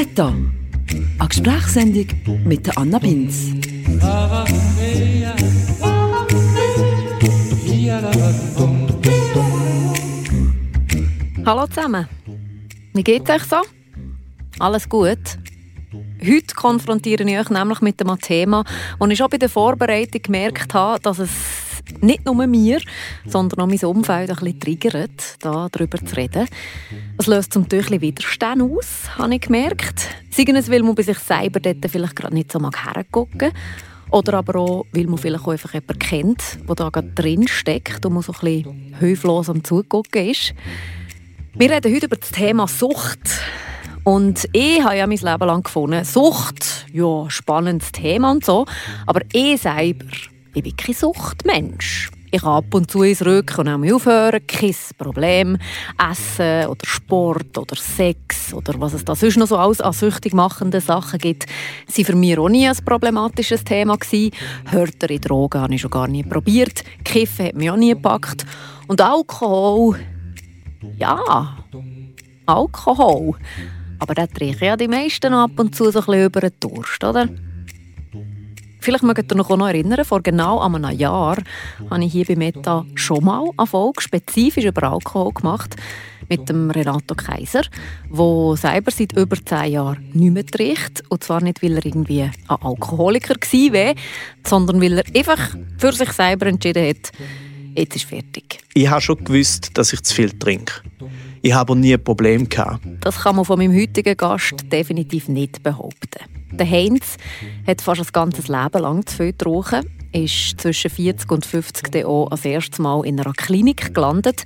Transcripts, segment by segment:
Meta, eine Gesprächssendung mit der Anna Binz. Hallo zusammen. Wie geht's euch so? Alles gut? Heute konfrontiere ich euch nämlich mit einem Thema, das ich schon bei der Vorbereitung gemerkt habe, dass es nicht nur mir, sondern auch mein Umfeld ein bisschen triggert, da darüber zu reden. Es löst zum Teil Widerstand aus, habe ich gemerkt. Sei es, weil man bei sich selber dort vielleicht gerade nicht so mag hergucken oder aber auch, weil man vielleicht auch einfach jemanden kennt, der da gerade drin steckt und man so ein bisschen hilflos am Zugucken ist. Wir reden heute über das Thema Sucht. Und ich habe ja mein Leben lang gefunden, Sucht, ja, spannendes Thema und so, aber ich selber, ich bin kein Suchtmensch. Ich kann ab und zu ins Rücken und auch aufhören, kein Problem. Essen oder Sport oder Sex oder was es da sonst noch so alles an süchtig machenden Sachen gibt, sind für mich auch nie ein problematisches Thema gewesen. Härtere Drogen habe ich schon gar nie probiert. Kiffen hat mich auch nie gepackt. Und Alkohol, ja, Alkohol. Aber da trinken ja die meisten ab und zu so ein bisschen über den Durst, oder? Vielleicht mögt ihr euch noch erinnern, vor genau einem Jahr habe ich hier bei Meta schon mal eine Folge spezifisch über Alkohol gemacht mit dem Renato Kaiser, der selber seit über zehn Jahren nicht mehr trinkt. Und zwar nicht, weil er irgendwie ein Alkoholiker war, sondern weil er einfach für sich selber entschieden hat, jetzt ist fertig. Ich habe schon gewusst, dass ich zu viel trinke. Ich habe nie ein Problem gehabt. Das kann man von meinem heutigen Gast definitiv nicht behaupten. Der Heinz hat fast ein ganzes Leben lang zu viel getrunken, ist zwischen 40 und 50 auch das erste Mal in einer Klinik gelandet,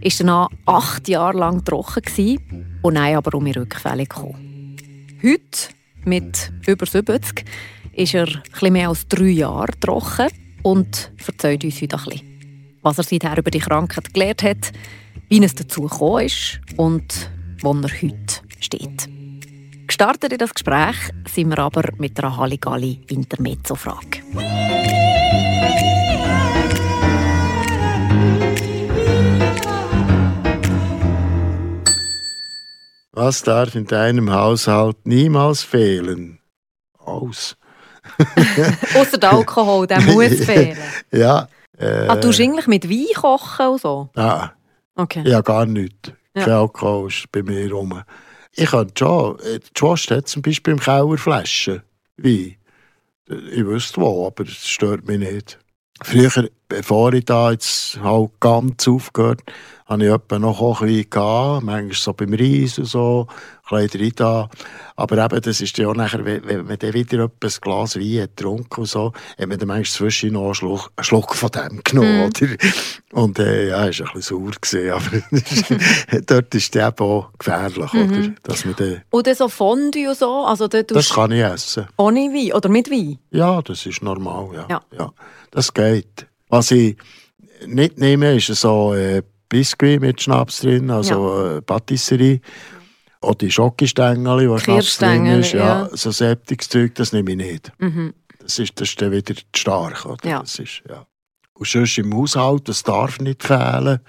ist dann acht Jahre lang trocken und dann aber um die Rückfälle gekommen. Heute, mit über 70, ist er etwas mehr als drei Jahre trocken und erzählt uns heute ein bisschen, was er seither über die Krankheit gelernt hat, wie es dazu gekommen ist und wo er heute steht. Gestartet in das Gespräch sind wir aber mit einer Halligalli Intermezzo-Frage. Was darf in deinem Haushalt niemals fehlen? Aus. Außer der Alkohol, der muss fehlen. ja. Äh, ah, du eigentlich mit Wein kochen und so? Ja. Okay. Ja, gar nichts. Ja. Kein Alkohol ist bei mir rum. Ich habe schon, die Schwester hat zum Beispiel im Keller Flaschen Wein. Ich wüsste wo, aber es stört mich nicht. Früher, bevor ich da jetzt halt ganz aufgehört habe ich etwa noch Kochwein gehabt, manchmal so beim Reis und so, Kleider da. Aber eben, das ist ja auch nachher, wenn man dann wieder ein Glas Wein hat getrunken und so, hat man dann manchmal zwischen noch einen Schluck, einen Schluck von dem genommen, mm. oder? Und äh, ja, ist ein bisschen sauer gewesen, aber dort ist es eben auch gefährlich, mm -hmm. oder? Dass man dann oder so Fondue und so? Also, das kann ich essen. Ohne Wein oder mit Wein? Ja, das ist normal, ja. ja. ja das geht. Was ich nicht nehme, ist so äh, Biscuit mit Schnaps drin, also ja. äh, Patisserie. Oder die Schokostängel, die Schnaps drin ist. Ja, ja. So Zeug, das nehme ich nicht. Mhm. Das, ist, das ist dann wieder zu stark. Oder? Ja. Das ist, ja. Und sonst im Haushalt, das darf nicht fehlen.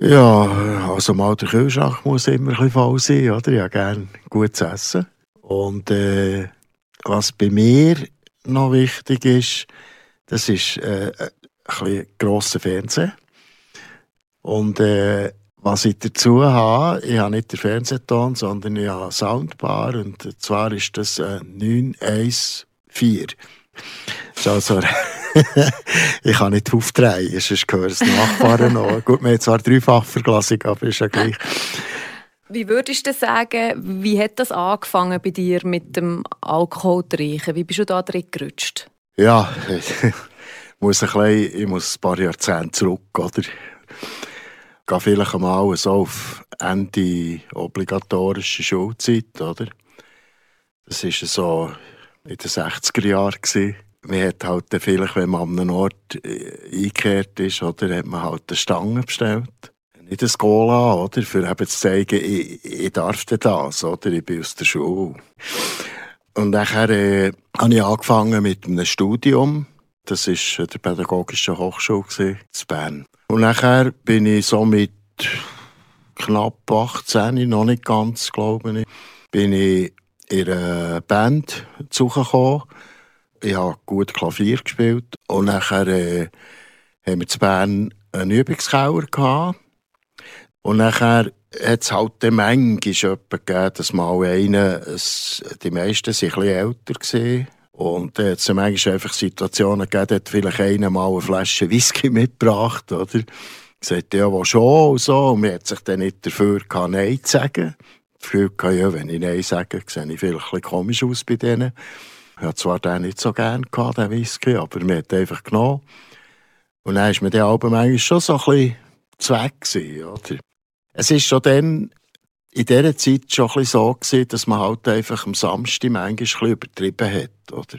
Ja, also mal der Kühlschrank muss immer ein bisschen voll sein, oder? Ich habe gerne gutes Essen. Und äh, was bei mir noch wichtig ist, das ist äh, ein bisschen grosser Fernseher. Und äh, was ich dazu habe, ich habe nicht den Fernsehton, sondern ich habe Soundbar und zwar ist das äh, 914. Also, ich kann nicht aufdrehen, sonst gehört es Nachbarn noch. Gut, wir haben zwar Dreifachverglasung, aber ist ja gleich. Wie würdest du sagen, wie hat das angefangen bei dir mit dem Alkoholtrinken? Wie bist du da drin gerutscht? Ja, ich muss, ein bisschen, ich muss ein paar Jahrzehnte zurück, oder? Gehe vielleicht einmal so auf Ende obligatorische Schulzeit, oder? Das war so in den 60er Jahren. Man hat halt vielleicht, wenn man an einem Ort äh, eingekehrt ist, oder, hat man halt eine Stange bestellt. Nicht ein Cola, oder? Für eben zu zeigen, ich, ich darf das, oder? Ich bin aus der Schule. Und nachher äh, habe ich angefangen mit einem Studium. Das war der Pädagogische Hochschule in Bern. Und nachher bin ich so mit knapp 18, noch nicht ganz, glaube ich, bin ich in einer Band zugekommen. Ich habe gut Klavier gespielt. Und nachher äh, haben wir zu Bern einen Übungskeller gehabt. Und nachher hat es halt dann manchmal gegeben, dass mal einer, die meisten waren ein bisschen älter. Gewesen. Und dann hat es manchmal einfach Situationen gegeben, hat vielleicht einer mal eine Flasche Whisky mitgebracht, oder? Gesagt, ja, wo schon, und so. Und man hat sich dann nicht dafür gehabt, Nein zu sagen. Gefühl ja, wenn ich Nein sage, sehe ich vielleicht ein bisschen komisch aus bei denen. Ich hatte zwar den nicht so gerne gehabt, den Whisky, aber man hat einfach genommen. Und dann war mir der Album eigentlich schon so ein bisschen zweck gewesen, oder? Es ist schon dann in dieser Zeit schon ein so gewesen, dass man halt einfach am Samstag manchmal ein übertrieben hat, oder?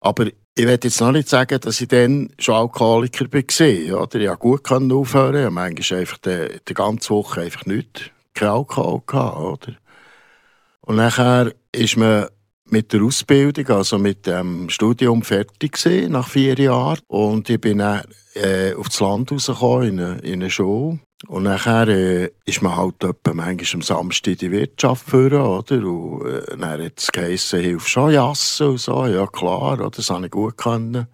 Aber ich will jetzt noch nicht sagen, dass ich dann schon Alkoholiker war, oder? Ich konnte gut aufhören, ich habe manchmal einfach die, die ganze Woche einfach nicht, kein Alkohol gehabt, oder? Und nachher ist man mit der Ausbildung, also mit dem Studium fertig gewesen, nach vier Jahren. Und ich bin dann äh, aufs Land rausgekommen, in eine, in eine Schule. Und nachher äh, ist man halt etwa manchmal am Samstag in die Wirtschaft führen, oder? Und äh, dann hat es geheissen, hilf schon jassen und so. Ja, klar, oder? das habe ich gut können.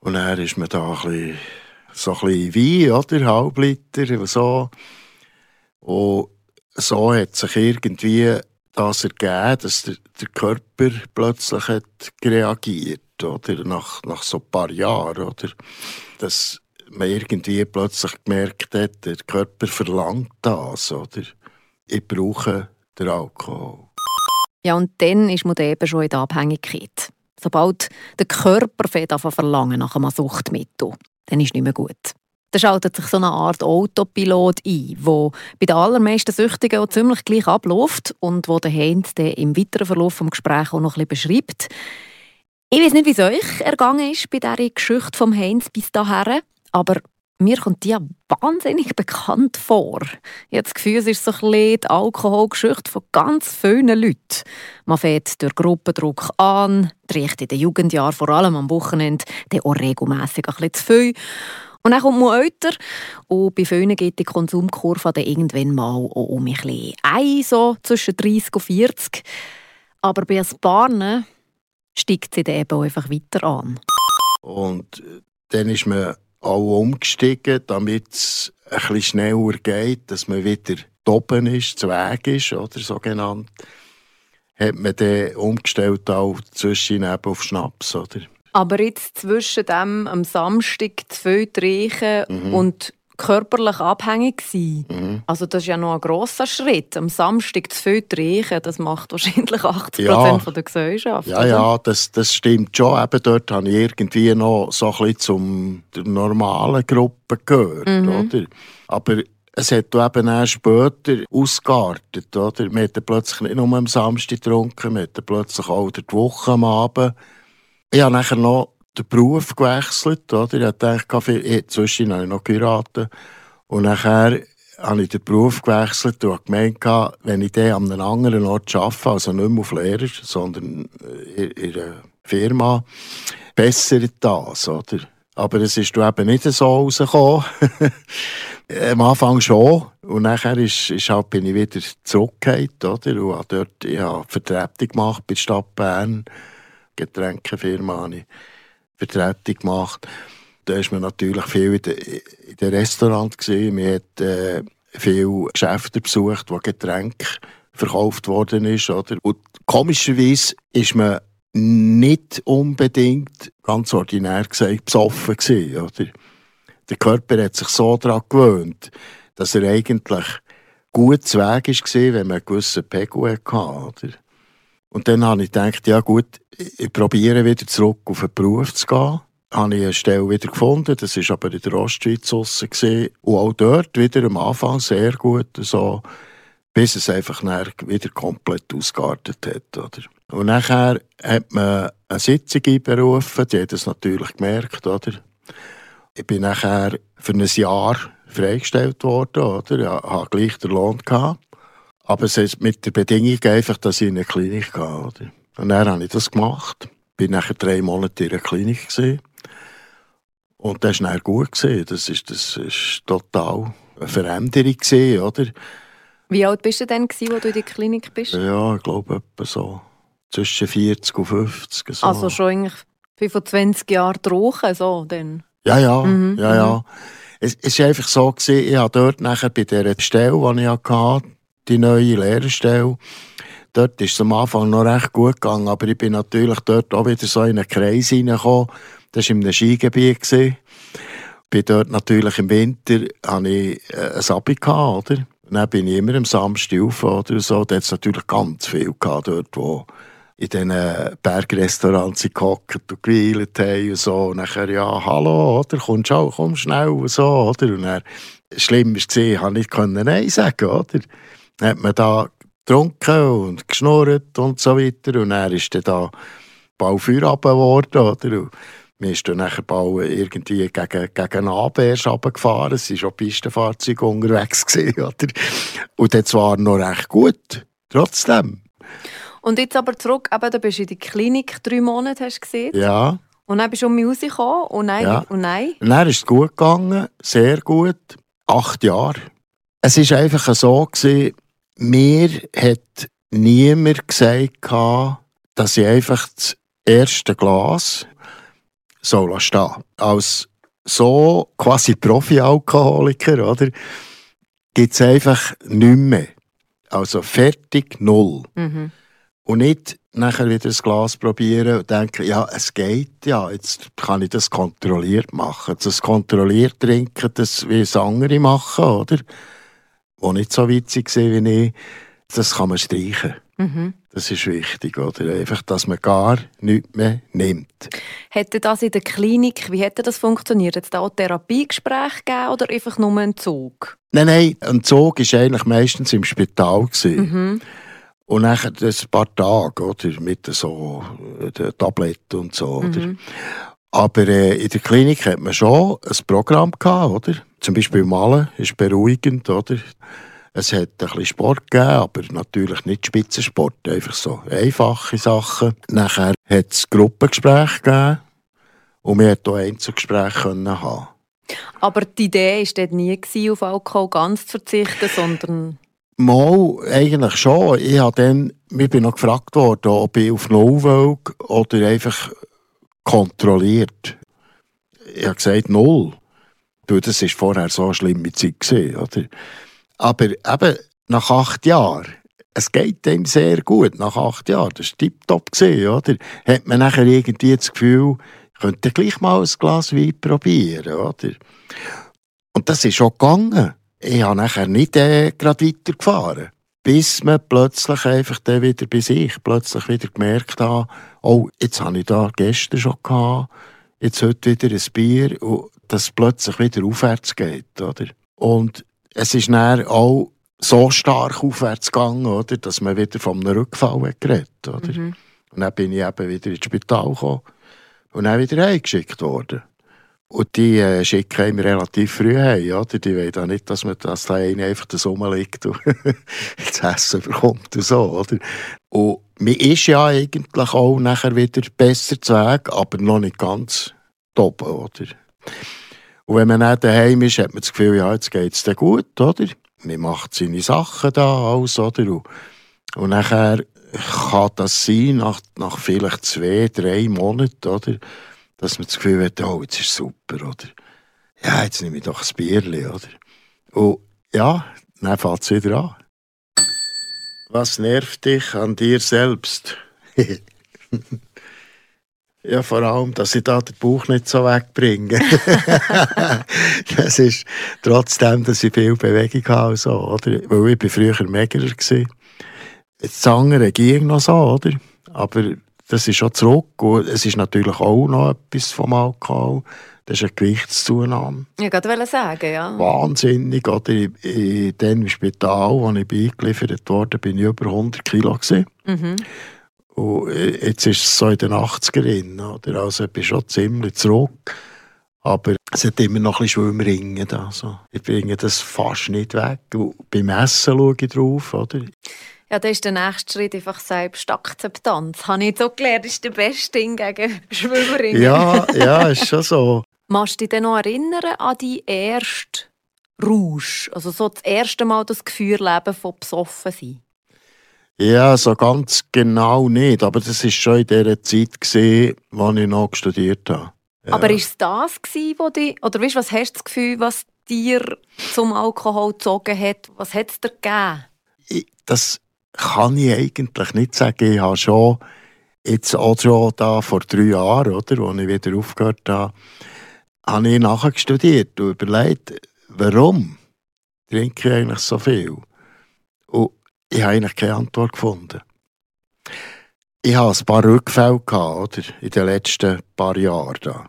Und dann ist man da ein bisschen, so ein bisschen Wein, oder? Halbliter und so. Und so hat sich irgendwie das ergeben, dass der, der Körper plötzlich hat reagiert, oder? Nach, nach so ein paar Jahren, oder? Dass man irgendwie plötzlich gemerkt hat, der Körper verlangt das, oder? Ich brauche den Alkohol. Ja, und dann ist man eben schon in der Abhängigkeit. Sobald der Körper fängt an verlangen nach einem Suchtmittel, dann ist es nicht mehr gut. Da schaltet sich so eine Art Autopilot ein, wo bei den allermeisten Süchtigen auch ziemlich gleich abläuft und wo der Heinz im weiteren Verlauf des Gesprächs auch noch ein beschreibt. Ich weiß nicht, wie es euch ergangen ist bei dieser Geschichte vom Heinz bis dahin, aber mir kommt die ja wahnsinnig bekannt vor. Ich habe das Gefühl, es ist so ein die Alkoholgeschichte von ganz vielen Leuten. Man fährt durch Gruppendruck an, trinkt in den Jugendjahren, vor allem am Wochenende, dann auch regelmässig ein bisschen zu viel. Und dann kommt man älter und bei vielen geht die Konsumkurve dann irgendwann mal um ein bisschen ein, so zwischen 30 und 40. Aber bei ein paar steigt sie dann eben einfach weiter an. Und dann ist man auch umgestiegen, damit es ein bisschen schneller geht, dass man wieder oben ist, zu Weg ist, oder so genannt, hat man dann umgestellt auch zwischen auf Schnaps, oder? Aber jetzt zwischen dem am Samstag zu viel trinken mhm. und körperlich abhängig sein. Mhm. Also das ist ja noch ein grosser Schritt. Am Samstag zu viel trinken, das macht wahrscheinlich 80 ja. von der Gesellschaft. Ja, oder? ja, das, das stimmt schon. Eben dort habe ich irgendwie noch so ein bisschen zum der normalen Gruppe gehört, mhm. oder? Aber es hat eben auch später ausgeartet, oder? Wir hatten plötzlich nicht nur am Samstag getrunken, wir hatten plötzlich auch die Woche am Abend ich habe nachher noch den Beruf gewechselt. Oder? Ich dachte, ich, zwischen habe ich noch geheiratet. Und nachher habe ich den Beruf gewechselt und habe gemeint, wenn ich den an einem anderen Ort arbeite, also nicht mehr auf Lehrer, sondern in, in einer Firma, bessert das. Oder? Aber es ist eben nicht so rausgekommen. Am Anfang schon. Und nachher ist, ist halt, bin ich wieder zurückgekehrt. Oder? Und habe dort ich Vertretung gemacht bei der Stadt Bern. Getränkefirma habe ich Vertretung gemacht. Da ist man natürlich viel in den, in Restaurants gesehen. Man hat äh, viele Geschäfte besucht, wo Getränke verkauft worden ist. Oder? Und komischerweise ist man nicht unbedingt, ganz ordinär gesagt, besoffen gewesen, oder? Der Körper hat sich so daran gewöhnt, dass er eigentlich gut zu Weg war, wenn man einen gewissen Pegel hatte. Oder? Und dann habe ich gedacht, ja gut, ich probiere wieder zurück auf den Beruf zu gehen. Habe ich eine Stelle wieder gefunden, das war aber in der Ostschweiz draussen. Und auch dort wieder am Anfang sehr gut, so, bis es einfach wieder komplett ausgeartet hat. Oder? Und nachher hat man eine Sitzung einberufen, die hat das natürlich gemerkt. Oder? Ich bin nachher für ein Jahr freigestellt worden, oder? Ich hatte gleich den Lohn. Gehabt. Aber es ist mit der Bedingung einfach, dass ich in eine Klinik gehe. Oder? Und dann habe ich das gemacht. Ich war nachher drei Monate in einer Klinik. Gewesen. Und das war dann gut. Gewesen. Das ist, das ist total eine Veränderung. Gewesen, oder? Wie alt bist du denn, als du in der Klinik bist? Ja, ich glaube etwa so zwischen 40 und 50. So. Also schon eigentlich 25 Jahre rauchen, so dann? Ja, ja, Mhm, ja, ja. Es es war einfach so, gewesen, ich habe dort nachher bei dieser Stelle, die ich hatte, die neue Lehrerstelle, dort ist es am Anfang noch recht gut gegangen, aber ich bin natürlich dort auch wieder so in einen Kreis hineingekommen. Das war in einem Skigebiet. Gewesen. Bin dort natürlich im Winter hatte ich äh, ein Abi, gehabt, oder? Und dann bin ich immer am Samstag auf oder so. Da hat es natürlich ganz viel gehabt dort, wo in diesen Bergrestaurants gehockt und geweilt haben und so. Und nachher, ja, hallo, oder? Kommst du auch, komm schnell und so, oder? Und dann, schlimm war es, ich konnte nicht Nein sagen, oder? Dann hat man da getrunken und geschnurrt und so weiter. Und dann ist dann da bald Feierabend geworden, oder? Und wir sind dann nachher bald irgendwie gegen, gegen Abwehr runtergefahren. Es waren schon Pistenfahrzeuge unterwegs, gewesen, oder? Und das war noch recht gut, trotzdem. Und jetzt aber zurück, eben, du bist in der Klinik drei Monate, hast du gesehen. Ja. Und dann bist du um mich rausgekommen und nein, Ja. und nein. Und dann ist es gut gegangen, sehr gut. Acht Jahre. Es war einfach so, gewesen, mir hat niemand gesagt, dass ich einfach das erste Glas soll stehen Als so quasi Profi-Alkoholiker, oder? Gibt es einfach nichts mehr. Also fertig, null. Mhm. Und nicht nachher wieder ein Glas probieren und denken, ja, es geht ja, jetzt kann ich das kontrolliert machen. Das kontrolliert trinken, das wie es andere machen, oder? Wo nicht so witzig waren wie ich, das kann man streichen. Mhm. Das ist wichtig, oder? Einfach, dass man gar nichts mehr nimmt. Hätte das in der Klinik, wie hätte das funktioniert? Hätte es da auch Therapiegespräche gegeben oder einfach nur einen Zug? Nein, nein, ein Zug war eigentlich meistens im Spital. Mhm. Und nachher ein paar Tage, oder? Mit so Tabletten und so, oder? Mhm. Aber äh, in der Klinik hat man schon ein Programm gehabt, oder? Zum Beispiel Malen ist beruhigend, oder? Es hat ein bisschen Sport gegeben, aber natürlich nicht Spitzensport, einfach so einfache Sachen. Nachher hat es Gruppengespräche gegeben und wir konnten auch Einzelgespräche haben. Aber die Idee war dort nie, gewesen, auf Alkohol ganz zu verzichten, sondern... Mal, eigentlich schon. Ich, hab dann, ich bin noch gefragt worden, ob ich auf Null will oder einfach kontrolliert. Ich habe gesagt, Null. Du, das war vorher so eine schlimme Zeit. Gewesen, oder? Aber eben, nach acht Jahren, es geht dem sehr gut, nach acht Jahren, das war tiptop, oder? Hat man nachher irgendwie das Gefühl, ich könnte gleich mal ein Glas Wein probieren, oder? Und das ist schon gegangen. Ich habe nachher nicht äh, gerade weitergefahren. Bis man plötzlich einfach dann wieder bei sich plötzlich wieder gemerkt hat, oh, jetzt habe ich da gestern schon gehabt, jetzt heute wieder ein Bier und dass es plötzlich wieder aufwärts geht, oder? Und es ist dann auch so stark aufwärts gegangen, oder, dass man wieder von einem Rückfall hat geredet, oder? Mhm. Und dann bin ich eben wieder ins Spital gekommen und dann wieder heimgeschickt worden. Und die äh, schicken einem relativ früh heim, oder? Die wollen auch nicht, dass man dass da einer einfach das rumliegt und das Essen bekommt und so, oder? Und man ist ja eigentlich auch nachher wieder besser zu Weg, aber noch nicht ganz top, oder? Und wenn man dann daheim ist, hat man das Gefühl, ja, jetzt geht es dir gut, oder? Man macht seine Sachen da, alles, oder? Und, nachher kann das sein, nach, nach vielleicht zwei, drei Monaten, oder? Dass man das Gefühl hat, oh, jetzt ist es super, oder? Ja, jetzt nehme ich doch ein Bierchen, oder? Und ja, dann fängt es wieder an. Was nervt dich an dir selbst? ja, vor allem, dass ich da den Bauch nicht so wegbringe. das ist trotzdem, dass ich viel Bewegung habe, so, oder? Weil ich bin früher Megerer war. Das andere ging noch so, oder? Aber das ist schon zurück. Und es ist natürlich auch noch etwas vom Alkohol. Das ist eine Gewichtszunahme. Ich wollte sagen, ja. Wahnsinnig, oder? In, in dem Spital, wo ich eingeliefert wurde, bin ich über 100 Kilo gewesen. Mhm. Und äh, jetzt ist es so in den 80er oder? Also ich bin schon ziemlich zurück. Aber es hat immer noch ein bisschen Schwimmringen. Also. Ich bringe das fast nicht weg. Und beim Essen schaue ich drauf, oder? Ja, dann ist der nächste Schritt einfach Selbstakzeptanz. Habe ich auch gelernt, ist der beste Ding gegen Schwimmerinnen. Ja, ja, ist schon so. Machst du dich noch erinnern an die erste Rausch? Also so das erste Mal das Gefühl leben von besoffen sein? Ja, so ganz genau nicht. Aber das war schon in der Zeit, gewesen, als ich noch studiert habe. Ja. Aber ist es das, wo die, oder weißt, was hast du das Gefühl, was dir zum Alkohol gezogen hat? Was hat es dir gegeben? Ich, das kann ich eigentlich nicht sagen. Ich habe schon jetzt auch schon da vor drei Jahren, oder, als ich wieder aufgehört habe, habe ich nachher studiert und überlegt, warum trinke ich eigentlich so viel? Und ich habe eigentlich keine Antwort gefunden. Ich hatte ein paar Rückfälle gehabt, oder, in den letzten paar Jahren. Da.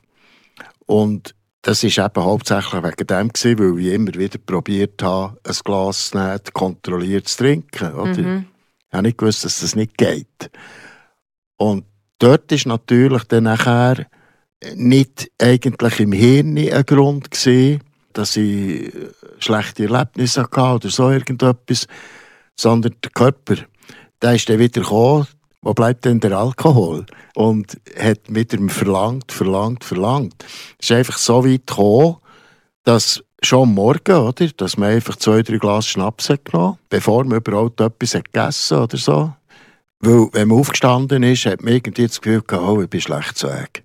Und das war eben hauptsächlich wegen dem, gewesen, weil ich immer wieder probiert habe, ein Glas zu nehmen, kontrolliert zu trinken. Oder? Mhm. Ich habe nicht gewusst, dass das nicht geht. Und dort ist natürlich dann nachher nicht eigentlich im Hirn ein Grund gewesen, dass ich schlechte Erlebnisse hatte oder so irgendetwas, sondern der Körper, der ist dann wieder gekommen, wo bleibt denn der Alkohol? Und hat wieder verlangt, verlangt, verlangt. Es ist einfach so weit gekommen, dass schon Morgen, oder, dass man einfach zwei, drei Glas Schnaps hat genommen bevor man überhaupt etwas hat gegessen oder so. Weil, wenn man aufgestanden ist, hat man irgendwie das Gefühl gehabt, oh, ich bin schlecht zu Weg.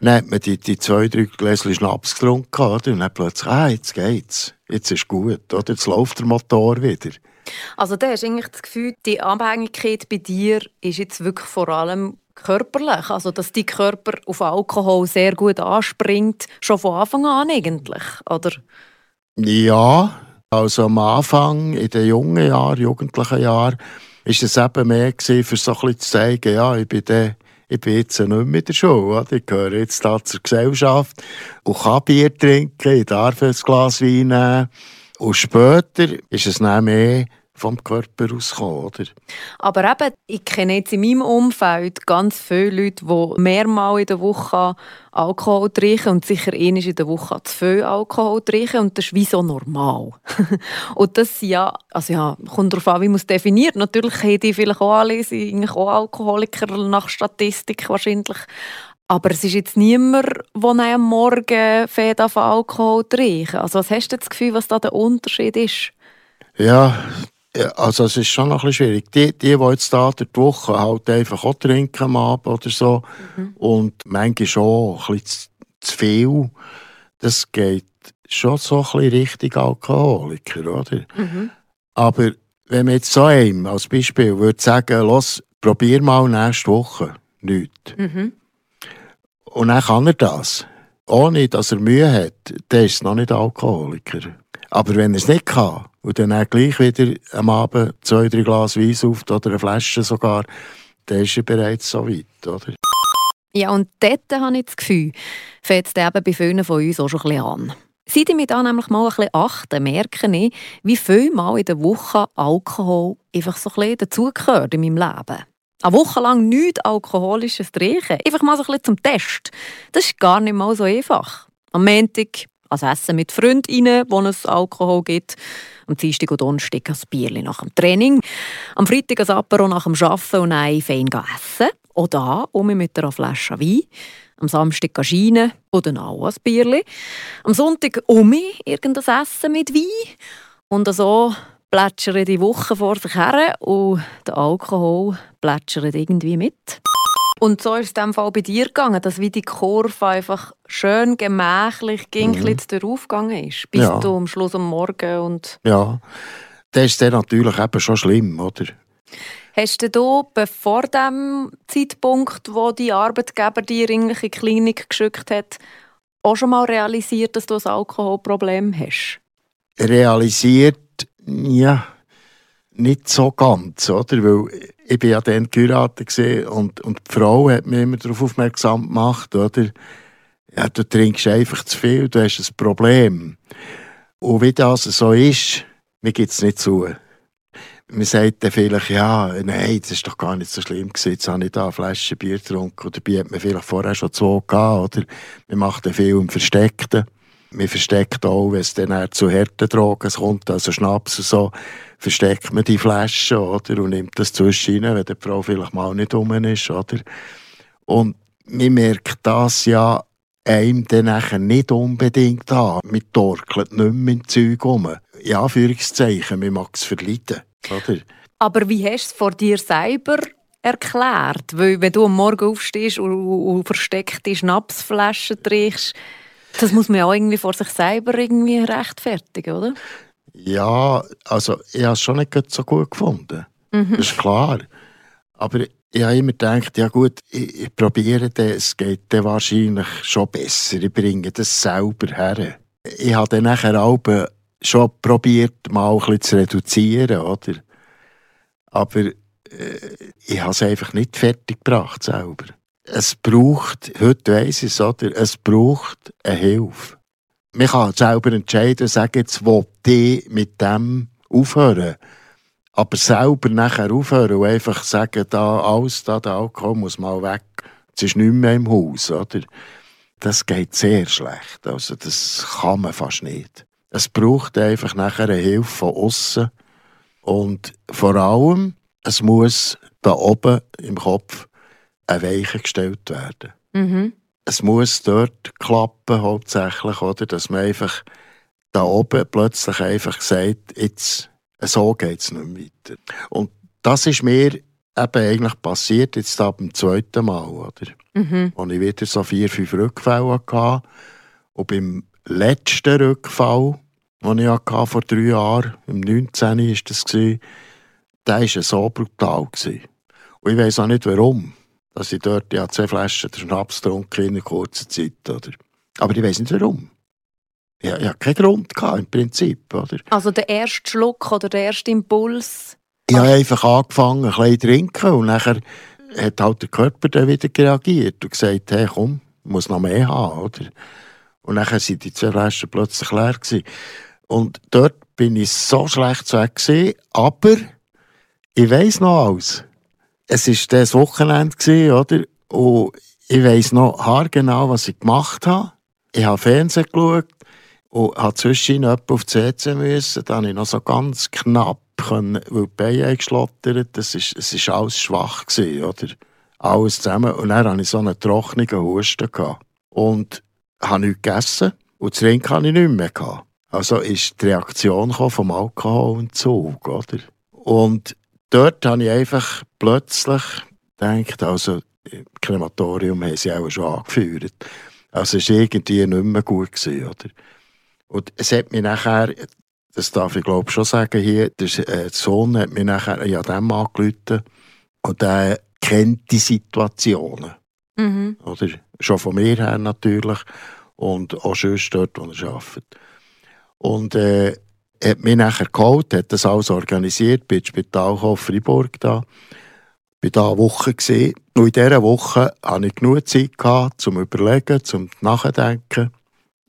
Dann hat man die, die zwei, drei Gläschen Schnaps getrunken, oder? Und dann plötzlich, ah, jetzt geht's. Jetzt ist gut, oder? Jetzt läuft der Motor wieder. Also da hast du eigentlich das Gefühl, die Abhängigkeit bei dir ist jetzt wirklich vor allem körperlich. Also dass dein Körper auf Alkohol sehr gut anspringt, schon von Anfang an eigentlich, oder? Ja, also am Anfang, in den jungen Jahren, jugendlichen Jahren, ist es eben mehr gewesen, für so ein zu zeigen, ja, ich bin der ich bin jetzt nicht mehr in der Schule. Ich gehöre jetzt da zur Gesellschaft und kann Bier trinken, ich darf ein Glas Wein nehmen. Und später ist es dann mehr vom Körper auskommen, oder? Aber eben, ich kenne jetzt in meinem Umfeld ganz viele Leute, die mehrmals in der Woche Alkohol trinken und sicher einmal in der Woche zu viel Alkohol trinken und das ist wie so normal. und das ja, also ja, kommt darauf an, wie man es definiert. Natürlich haben die vielleicht auch alle, sind auch Alkoholiker nach Statistik wahrscheinlich. Aber es ist jetzt niemand, der am Morgen fährt auf Alkohol trinken. Also was hast du das Gefühl, was da der Unterschied ist? Ja, also es ist schon noch ein bisschen schwierig. Die, die, die jetzt da durch die Woche halt einfach auch trinken am Abend oder so mhm. und manchmal schon ein bisschen zu, viel, das geht schon so ein bisschen Richtung Alkoholiker, oder? Mhm. Aber wenn man jetzt so einem als Beispiel würde sagen, los, probier mal nächste Woche nichts. Mhm. Und dann kann er das. Ohne dass er Mühe hat, dann ist noch nicht Alkoholiker. Aber wenn er es nicht kann und dann auch gleich wieder am Abend zwei, drei Glas Wein auf oder eine Flasche sogar, dann ist er bereits so weit, oder? Ja, und dort habe ich das Gefühl, fängt es eben bei vielen von uns auch schon ein bisschen an. Seit ich mich da nämlich mal ein bisschen achte, merke ich, wie viel Mal in der Woche Alkohol einfach so ein bisschen dazugehört in meinem Leben. Eine Woche lang nichts Alkoholisches trinken, einfach mal so ein bisschen zum Test. Das ist gar nicht mal so einfach. Am Montag als Essen mit Freundinnen, wo es Alkohol gibt. Am Dienstag und Donnerstag ein Bier nach dem Training. Am Freitag ein Apero nach dem Arbeiten und ein fein essen. Auch da um mit einer Flasche Wein. Am Samstag Schienen oder auch ein Bierli. Am Sonntag um irgendein Essen mit Wein. Und so plätschern die Woche vor sich her und der Alkohol plätschert irgendwie mit. Und so ist es in dem Fall bei dir gegangen, dass wie die Kurve einfach schön gemächlich ging, mhm. aufgegangen ist, bis ja. du am Schluss am Morgen und... Ja, das ist dann natürlich eben schon schlimm, oder? Hast du, bevor dem Zeitpunkt, wo die Arbeitgeber dir in die Klinik geschickt hat, auch schon mal realisiert, dass du ein Alkoholproblem hast? Realisiert, ja, nicht so ganz, oder? Weil ich bin ja dann geheiratet und, und die Frau hat mich immer darauf aufmerksam gemacht, oder? Ja, du trinkst einfach zu viel, du hast ein Problem. Und wie das so ist, mir gibt es nicht zu. Man sagt dann vielleicht, ja, nein, das ist doch gar nicht so schlimm gewesen, jetzt habe ich da eine Flasche Bier getrunken, oder dabei hat man vielleicht vorher schon zwei gehabt, oder man macht dann viel im Versteckten. Man versteckt auch, wenn es dann zu harten Drogen kommt, also Schnaps und so, versteckt man die Flasche, oder? Und nimmt das zwischen rein, wenn die Frau vielleicht mal nicht rum ist, oder? Und man merkt das ja einem dann nicht unbedingt an. Man torkelt nicht mehr im Zeug rum. In Anführungszeichen, man mag es verleiden. Oder? Aber wie hast du es vor dir selber erklärt? Weil wenn du am Morgen aufstehst und, und versteckte Schnapsflaschen trinkst, das muss man ja auch irgendwie vor sich selber irgendwie rechtfertigen, oder? Ja, also ich habe es schon nicht so gut gefunden. Mhm. Das ist klar. Aber ich habe immer gedacht, ja gut, ich, ich probiere das, es geht dann wahrscheinlich schon besser. Ich bringe das selber her. Ich habe dann nachher auch schon probiert, mal ein bisschen zu reduzieren, oder? Aber äh, ich habe es einfach nicht fertig gebracht selber. Es braucht, heute weiss ich es, oder? Es braucht eine Hilfe. Man kann selber entscheiden, sagen, jetzt will ich mit dem aufhören. Aber selber nachher aufhören und einfach sagen, da alles, da, der Alkohol muss mal weg. Es ist nicht mehr im Haus, oder? Das geht sehr schlecht. Also, das kann man fast nicht. Es braucht einfach nachher eine Hilfe von außen. Und vor allem, es muss da oben im Kopf ein Weichen gestellt werden. Mhm. Es muss dort klappen, hauptsächlich, oder? Dass man einfach da oben plötzlich einfach sagt, jetzt, so geht es nicht weiter. Und das ist mir eben eigentlich passiert, jetzt ab dem zweiten Mal, oder? Mhm. Als ich wieder so vier, fünf Rückfälle hatte. Und beim letzten Rückfall, den ich hatte, vor drei Jahren, im 19. war das, der war so brutal. Und ich weiss auch nicht warum, dass ich dort ja, zwei Flaschen Schnaps getrunken in einer kurzen Zeit. Oder? Aber ich weiss nicht warum. Ich, hatte keinen Grund gehabt, im Prinzip. Oder? Also der erste Schluck oder der erste Impuls? Ich habe einfach angefangen, ein bisschen zu trinken und nachher hat halt der Körper dann wieder reagiert und gesagt, hey, komm, ich muss noch mehr haben, oder? Und nachher waren die zwei Flaschen plötzlich leer. Gewesen. Und dort bin ich so schlecht weg gewesen, aber ich weiss noch alles. Es war das Wochenende, gewesen, oder? Und ich weiss noch haargenau, was ich gemacht habe. Ich habe Fernsehen geschaut und habe zwischen auf die CC müssen. Dann habe ich noch so ganz knapp, können, weil die Beine eingeschlottert das ist, Es war alles schwach, gewesen, oder? Alles zusammen. Und dann hatte ich so einen trockenen Husten. Gehabt. Und habe nichts gegessen und das Trinken hatte ich nicht mehr. Gehabt. Also ist die Reaktion vom Alkoholentzug, oder? Und dort habe ich einfach plötzlich gedacht, also Krematorium haben sie auch schon angeführt. Also es war irgendwie nicht mehr gut, gewesen, oder? Und es hat mich nachher, das darf ich glaube schon sagen hier, der äh, Sohn hat mich nachher ja dem angerufen und der kennt die Situationen. Mhm. Oder? Schon von mir her natürlich und auch sonst dort, wo er arbeitet. Und äh, hat mich nachher geholt, hat das alles organisiert, bin ins Spital Freiburg da. Bin da eine Woche gesehen und in dieser Woche hatte ich genug Zeit gehabt, zum Überlegen, zum Nachdenken.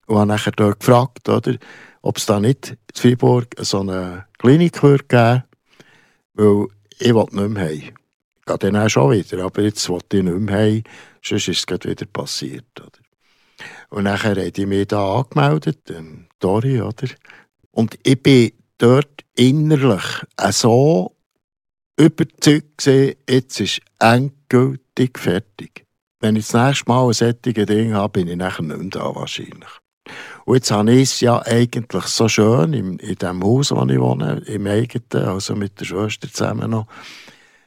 Und habe nachher dort gefragt, oder, ob es da nicht in Freiburg so eine Klinik würde geben weil ich wollte nicht mehr heim. Ich gehe dann auch schon wieder, aber jetzt wollte ich nicht mehr heim, sonst ist es wieder passiert. Oder? Und nachher habe ich mich da angemeldet, Dori, oder? Und ich bin dort innerlich so überzeugt gewesen, jetzt ist endgültig fertig. Wenn ich das nächste Mal ein solches Ding habe, bin ich nachher nicht mehr da wahrscheinlich. Und jetzt habe ich es ja eigentlich so schön in, in dem Haus, wo ich wohne, im eigenen, also mit der Schwester zusammen noch.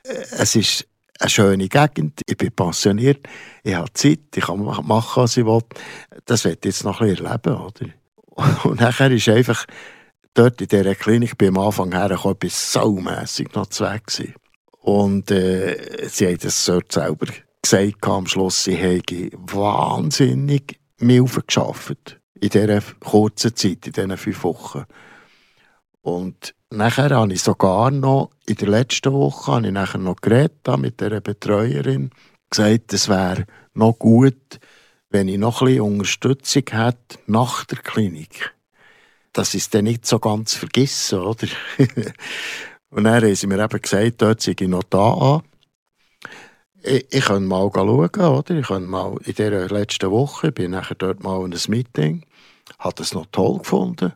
Es ist eine schöne Gegend, ich bin pensioniert, ich habe Zeit, ich kann machen, was ich will. Das wird jetzt noch ein bisschen erleben, oder? Und nachher ist einfach dort in dieser Klinik bei am Anfang her etwas saumässig noch zu weg gewesen. Und äh, sie haben das dort selber gesagt am Schluss, sie hätten wahnsinnig Milfen geschafft in dieser kurzen Zeit, in diesen fünf Wochen. Und nachher habe ich sogar noch, in der letzten Woche, habe ich nachher noch geredet mit dieser Betreuerin, gesagt, es wäre noch gut, wenn ich noch ein bisschen Unterstützung hätte nach der Klinik. Dass ich es dann nicht so ganz vergesse, oder? Und dann haben sie mir eben gesagt, dort sei ich noch da an. Ich, ich könnte mal schauen, oder? Ich könnte mal in dieser letzten Woche, bin nachher dort mal in einem Meeting, habe das noch toll gefunden.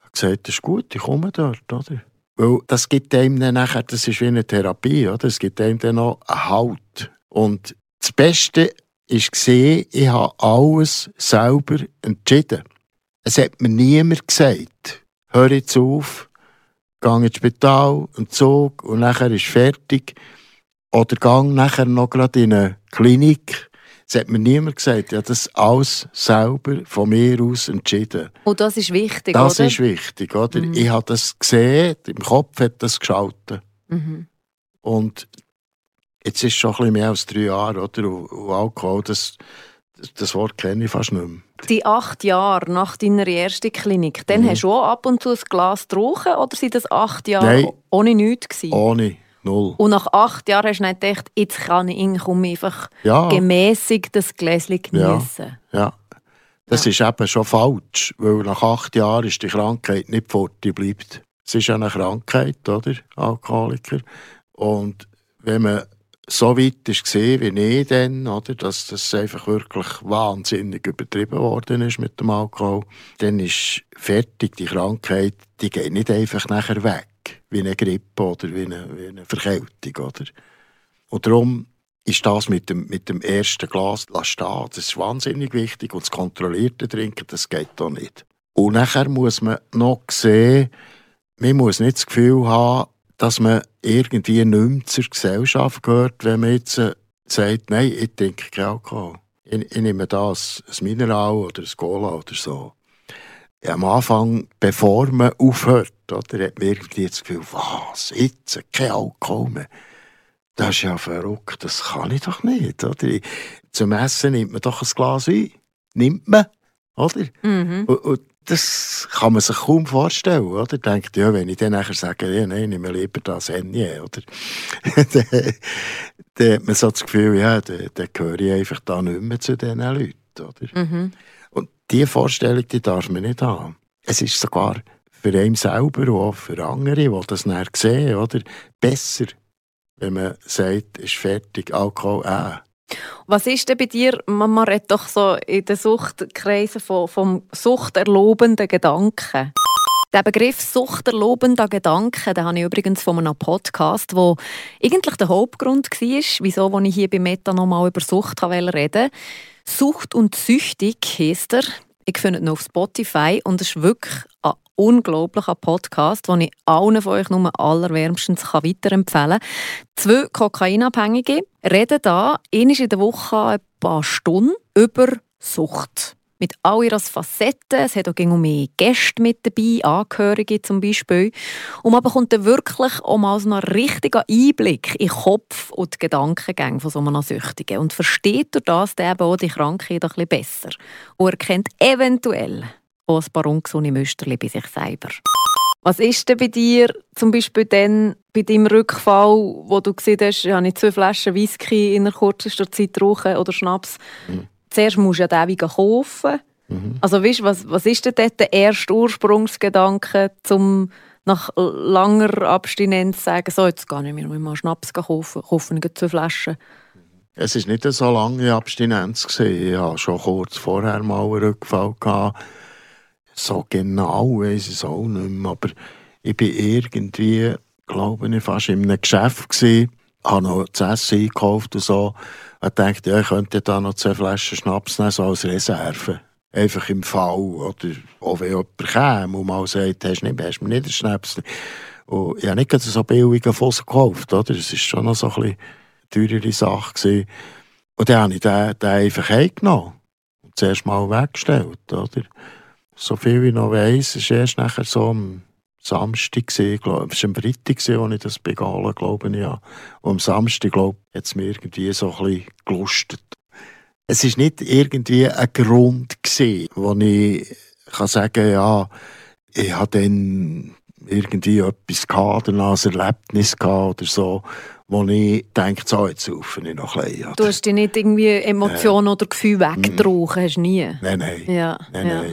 Habe gesagt, das ist gut, ich komme dort, oder? Weil das gibt einem dann nachher, das ist wie eine Therapie, oder? Es gibt einem dann noch einen Halt. Und das Beste war, ich habe alles selber entschieden. Es hat mir niemand gesagt, hör jetzt auf, geh ins Spital, einen Zug und nachher ist fertig. Oder gang nachher noch gerade in eine Klinik. Es hat mir niemand gesagt, ich habe das alles selber von mir aus entschieden. Und das ist wichtig, Das oder? ist wichtig, oder? Mhm. Ich habe das gesehen, im Kopf hat das geschaltet. Mhm. Und jetzt ist es schon ein bisschen mehr als drei Jahre, oder? Und, Alkohol, das, das, Wort kenne ich fast nicht mehr. Die acht Jahre nach deiner ersten Klinik, dann Mhm. hast du auch ab und zu ein Glas getrunken oder sind das acht Jahre Nein. ohne nichts gewesen? Ohne, null. Und nach acht Jahren hast du nicht gedacht, jetzt kann ich irgendwie einfach Ja, gemäßigt das Gläschen Ja. geniessen. ja. Das ist eben schon falsch, weil nach acht Jahren ist die Krankheit nicht fort, die bleibt. Es ist ja eine Krankheit, oder? Alkoholiker. Und wenn man so weit ist gesehen wie ich dann, oder, dass das einfach wirklich wahnsinnig übertrieben worden ist mit dem Alkohol, dann ist fertig die Krankheit, die geht nicht einfach nachher weg, wie eine Grippe oder wie eine, wie eine Verkältung, oder? Und darum ist das mit dem, mit dem ersten Glas stehen. Das ist wahnsinnig wichtig. Und das kontrollierte Trinken, das geht da nicht. Und nachher muss man noch sehen, man muss nicht das Gefühl haben, dass man irgendwie nicht mehr zur Gesellschaft gehört, wenn man jetzt äh, sagt, nein, ich trinke keinen Alkohol. Ich, ich nehme das, ein Mineral oder ein Cola oder so. Ja, am Anfang, bevor man aufhört, oder, hat man irgendwie das Gefühl, was, jetzt kein Alkohol mehr. Das ist ja verrückt, das kann ich doch nicht. Oder? Zum Essen nimmt man doch ein Glas Wein. Nimmt man, oder? Mhm. Und, und das kann man sich kaum vorstellen, oder? Denkt, ja, wenn ich dann nachher sage, ja, nein, nehme lieber das Hennie, oder? dann, dann hat man so das Gefühl, ja, dann, dann gehöre ich einfach da nicht mehr zu diesen Leuten, oder? Mhm. Und diese Vorstellung, die darf man nicht haben. Es ist sogar für einen selber und auch für andere, die das dann sehen, oder? besser, wenn man sagt, ist fertig, Alkohol, äh. Was ist denn bei dir, man redet doch so in den Suchtkreisen von, vom suchterlobenden Gedanken. Der Begriff suchterlobender Gedanken, den habe ich übrigens von einem Podcast, wo eigentlich der Hauptgrund war, wieso ich hier bei Meta nochmal über Sucht reden wollte. Sucht und süchtig heisst er. Ich finde ihn auf Spotify und es ist wirklich ein unglaublicher Podcast, den ich allen von euch nur allerwärmstens weiterempfehlen kann. Zwei Kokainabhängige reden da einmal in der Woche ein paar Stunden über Sucht. Mit all ihren Facetten. Es hat auch um mehr Gäste mit dabei, Angehörige zum Beispiel. Und man bekommt dann wirklich auch mal so einen richtigen Einblick in den Kopf und die Gedankengänge von so einem Süchtigen. Und versteht durch das dann eben auch die Krankheit ein bisschen besser. Und erkennt eventuell auch ein paar ungesunde Muster bei sich selber. Was ist denn bei dir zum Beispiel dann bei deinem Rückfall, wo du gesehen hast, ich habe zwei Flaschen Whisky in einer kürzester Zeit getrunken oder Schnaps? Zuerst musst du ja den wieder kaufen. Also weißt, was, was ist denn dort der erste Ursprungsgedanke, um nach langer Abstinenz zu sagen, so, jetzt gehe ich mir mal Schnaps kaufen, kaufe ich zwei Flaschen. Es war nicht eine so lange Abstinenz. Ich hatte schon kurz vorher mal einen Rückfall. Gehabt. So genau weiss ich es auch nicht mehr. Aber ich war irgendwie, glaube ich, fast in einem Geschäft. Gewesen, habe noch das Essen eingekauft und so. Und dachte, ja, ich könnte da noch zwei Flaschen Schnaps nehmen, so als Reserve. Einfach im Fall. Oder auch wenn jemand käme und mal sagt, hast du nicht, hast du mir nicht einen Schnaps? Und ich habe nicht so billige Fossen gekauft. Oder? Es war schon noch so ein bisschen teurere Sache. Gewesen. Und dann habe ich den, den einfach heimgenommen und zuerst mal weggestellt. Oder? So viel wie ich noch weiss, war erst nachher so am Samstag, gewesen, glaub, es war am Freitag, als ich das begann, glaube ich. Ja. Und am Samstag, glaube ich, hat es mir irgendwie so ein bisschen gelustet. Es war nicht irgendwie ein Grund, gewesen, wo ich kann sagen ja, ich hatte dann irgendwie etwas gehabt, ein Erlebnis gehabt oder so, wo ich denke, so, jetzt saufe ich noch ein bisschen. Du hast dich nicht irgendwie Emotionen oder Gefühle weggetrunken, hast du nie. Nein, nein. Ja, Nein, ja. nein.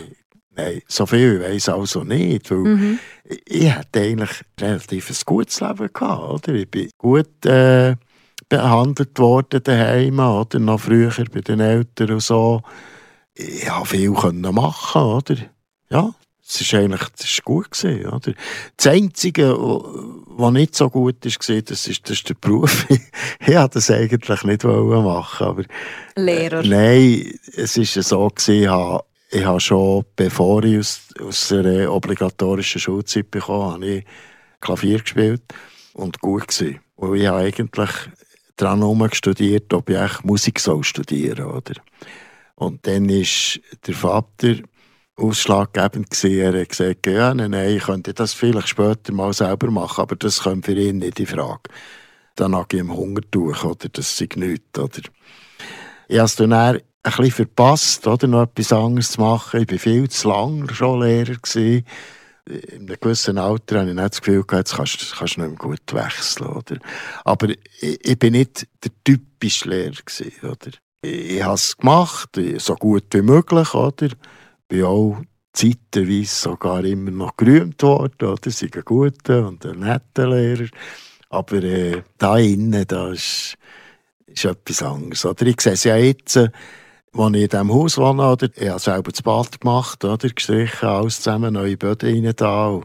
Nein, so viel weiß ich also nicht, weil Mhm. ich, hatte eigentlich relativ ein gutes Leben gehabt, oder? Ich bin gut äh, behandelt worden daheim, oder? Noch früher bei den Eltern und so. Ich konnte viel können machen, oder? Ja, es war eigentlich das ist gut. Gewesen, oder? Das Einzige, was nicht so gut war, das ist, das ist der Beruf. ich wollte das eigentlich nicht machen. Aber, Lehrer? Äh, nein, es war so, gewesen, ich habe, ich habe schon, bevor ich aus, aus einer obligatorischen Schulzeit bekam, habe ich Klavier gespielt und gut gewesen. Und ich habe eigentlich daran studiert, ob ich Musik soll studieren soll. Und dann ist der Vater ausschlaggebend gewesen. Er hat gesagt, ja, nein, nein, ich könnte das vielleicht später mal selber machen, aber das kommt für ihn nicht in Frage. Dann habe ich ihm Hunger durch, oder das sei nichts, oder. Ich habe es dann ein bisschen verpasst, oder, noch etwas anderes zu machen. Ich war viel zu lange schon Lehrer. Gewesen. In einem gewissen Alter hatte ich nicht das Gefühl, jetzt kannst, kannst du nicht mehr gut wechseln. Oder? Aber ich, ich bin nicht der typische Lehrer. Gewesen, oder? Ich, ich habe es gemacht, so gut wie möglich. Oder? bin auch zeitweise sogar immer noch gerühmt worden, oder? Sie ein guter und ein netter Lehrer. Aber äh, da innen, da ist, ist etwas anderes. Oder? Ich sehe es ja jetzt, als ich in diesem Haus wohne, oder? ich habe selber das Bad gemacht, oder? gestrichen, alles zusammen, neue Böden rein da.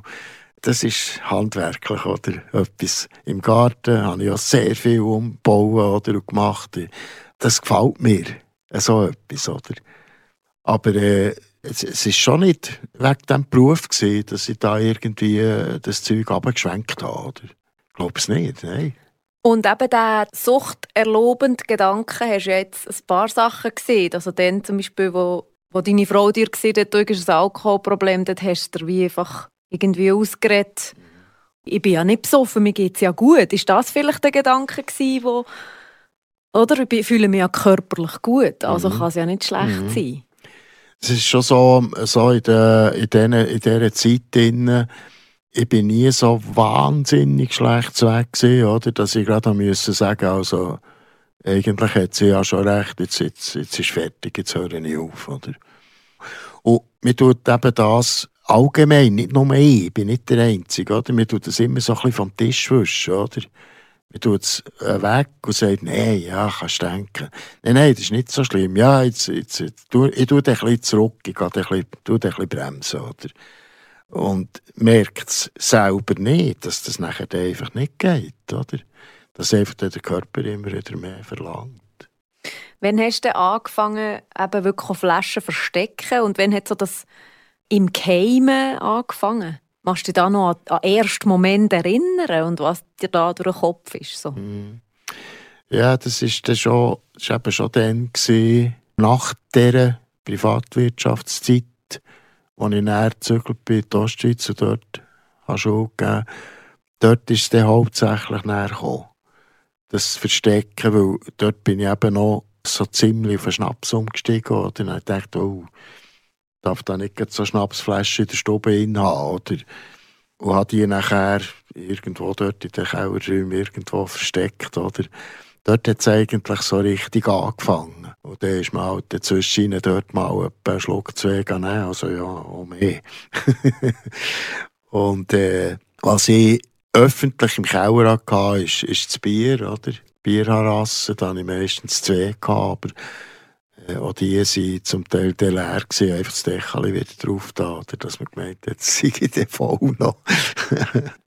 Das ist handwerklich, oder? Etwas im Garten habe ich auch sehr viel umgebaut oder, und gemacht. Das gefällt mir, so etwas, oder? Aber äh, es, ist schon nicht wegen diesem Beruf gewesen, dass ich da irgendwie äh, das Zeug abgeschwenkt habe. Oder? Ich glaube es nicht, nein. Und eben der suchterlobende Gedanke hast du jetzt ein paar Sachen gesehen. Also dann zum Beispiel, wo, wo deine Frau dir gesehen hat, du hast ein Alkoholproblem, dort hast du dir wie einfach irgendwie ausgeredet. Ich bin ja nicht besoffen, mir geht es ja gut. Ist das vielleicht der Gedanke gewesen, wo oder ich fühle mich ja körperlich gut, also mhm. kann es ja nicht schlecht mhm. sein. Es ist schon so, so in, der, in, den, in dieser Zeit drin, ich bin nie so wahnsinnig schlecht weg gewesen, oder, dass ich gerade müssen sagen also eigentlich hat sie ja schon recht, jetzt, jetzt, jetzt ist fertig, jetzt höre ich auf. Oder? Und mir tut eben das allgemein, nicht nur ich, ich bin nicht der Einzige, oder? mir tut das immer so ein bisschen vom Tisch wischen, oder? Man tut es äh, weg und sagt, nein, ja, kannst denken. Nein, nein, das ist nicht so schlimm. Ja, jetzt, jetzt, jetzt ich tue ein bisschen zurück, ich gehe ein bisschen, ein bisschen bremsen, oder? Und merkt es selber nicht, dass das nachher einfach nicht geht, oder? Dass einfach der Körper immer wieder mehr verlangt. Wann hast du angefangen, eben wirklich Flaschen zu verstecken? Und wann hat so das im Keimen angefangen? Machst du dich da noch an, an den ersten Moment erinnern und was dir da durch den Kopf ist? So? Mhm. Ja, das ist dann schon, das war eben schon dann, gewesen, nach dieser Privatwirtschaftszeit, als ich näher gezögert bin in die Ostschweiz und dort habe Schule gegeben. Dort ist es dann hauptsächlich näher gekommen. Das Verstecken, weil dort bin ich eben noch so ziemlich auf den Schnaps umgestiegen. Und dann habe ich gedacht, oh, darf da nicht so Schnapsflaschen in der Stube haben, oder? Und hat die nachher irgendwo dort in den Kellerräumen irgendwo versteckt, oder? Dort hat es eigentlich so richtig angefangen. Und dann ist man halt dazwischen dort mal einen Schluck zwei nehmen, also ja, auch mehr. und äh, was ich öffentlich im Keller hatte, ist, ist das Bier, oder? Bierharassen, da hatte ich meistens zwei, aber äh, auch die waren zum Teil leer, gewesen, einfach das Deckel wieder drauf da, oder dass man gemeint hat, jetzt sei ich voll noch.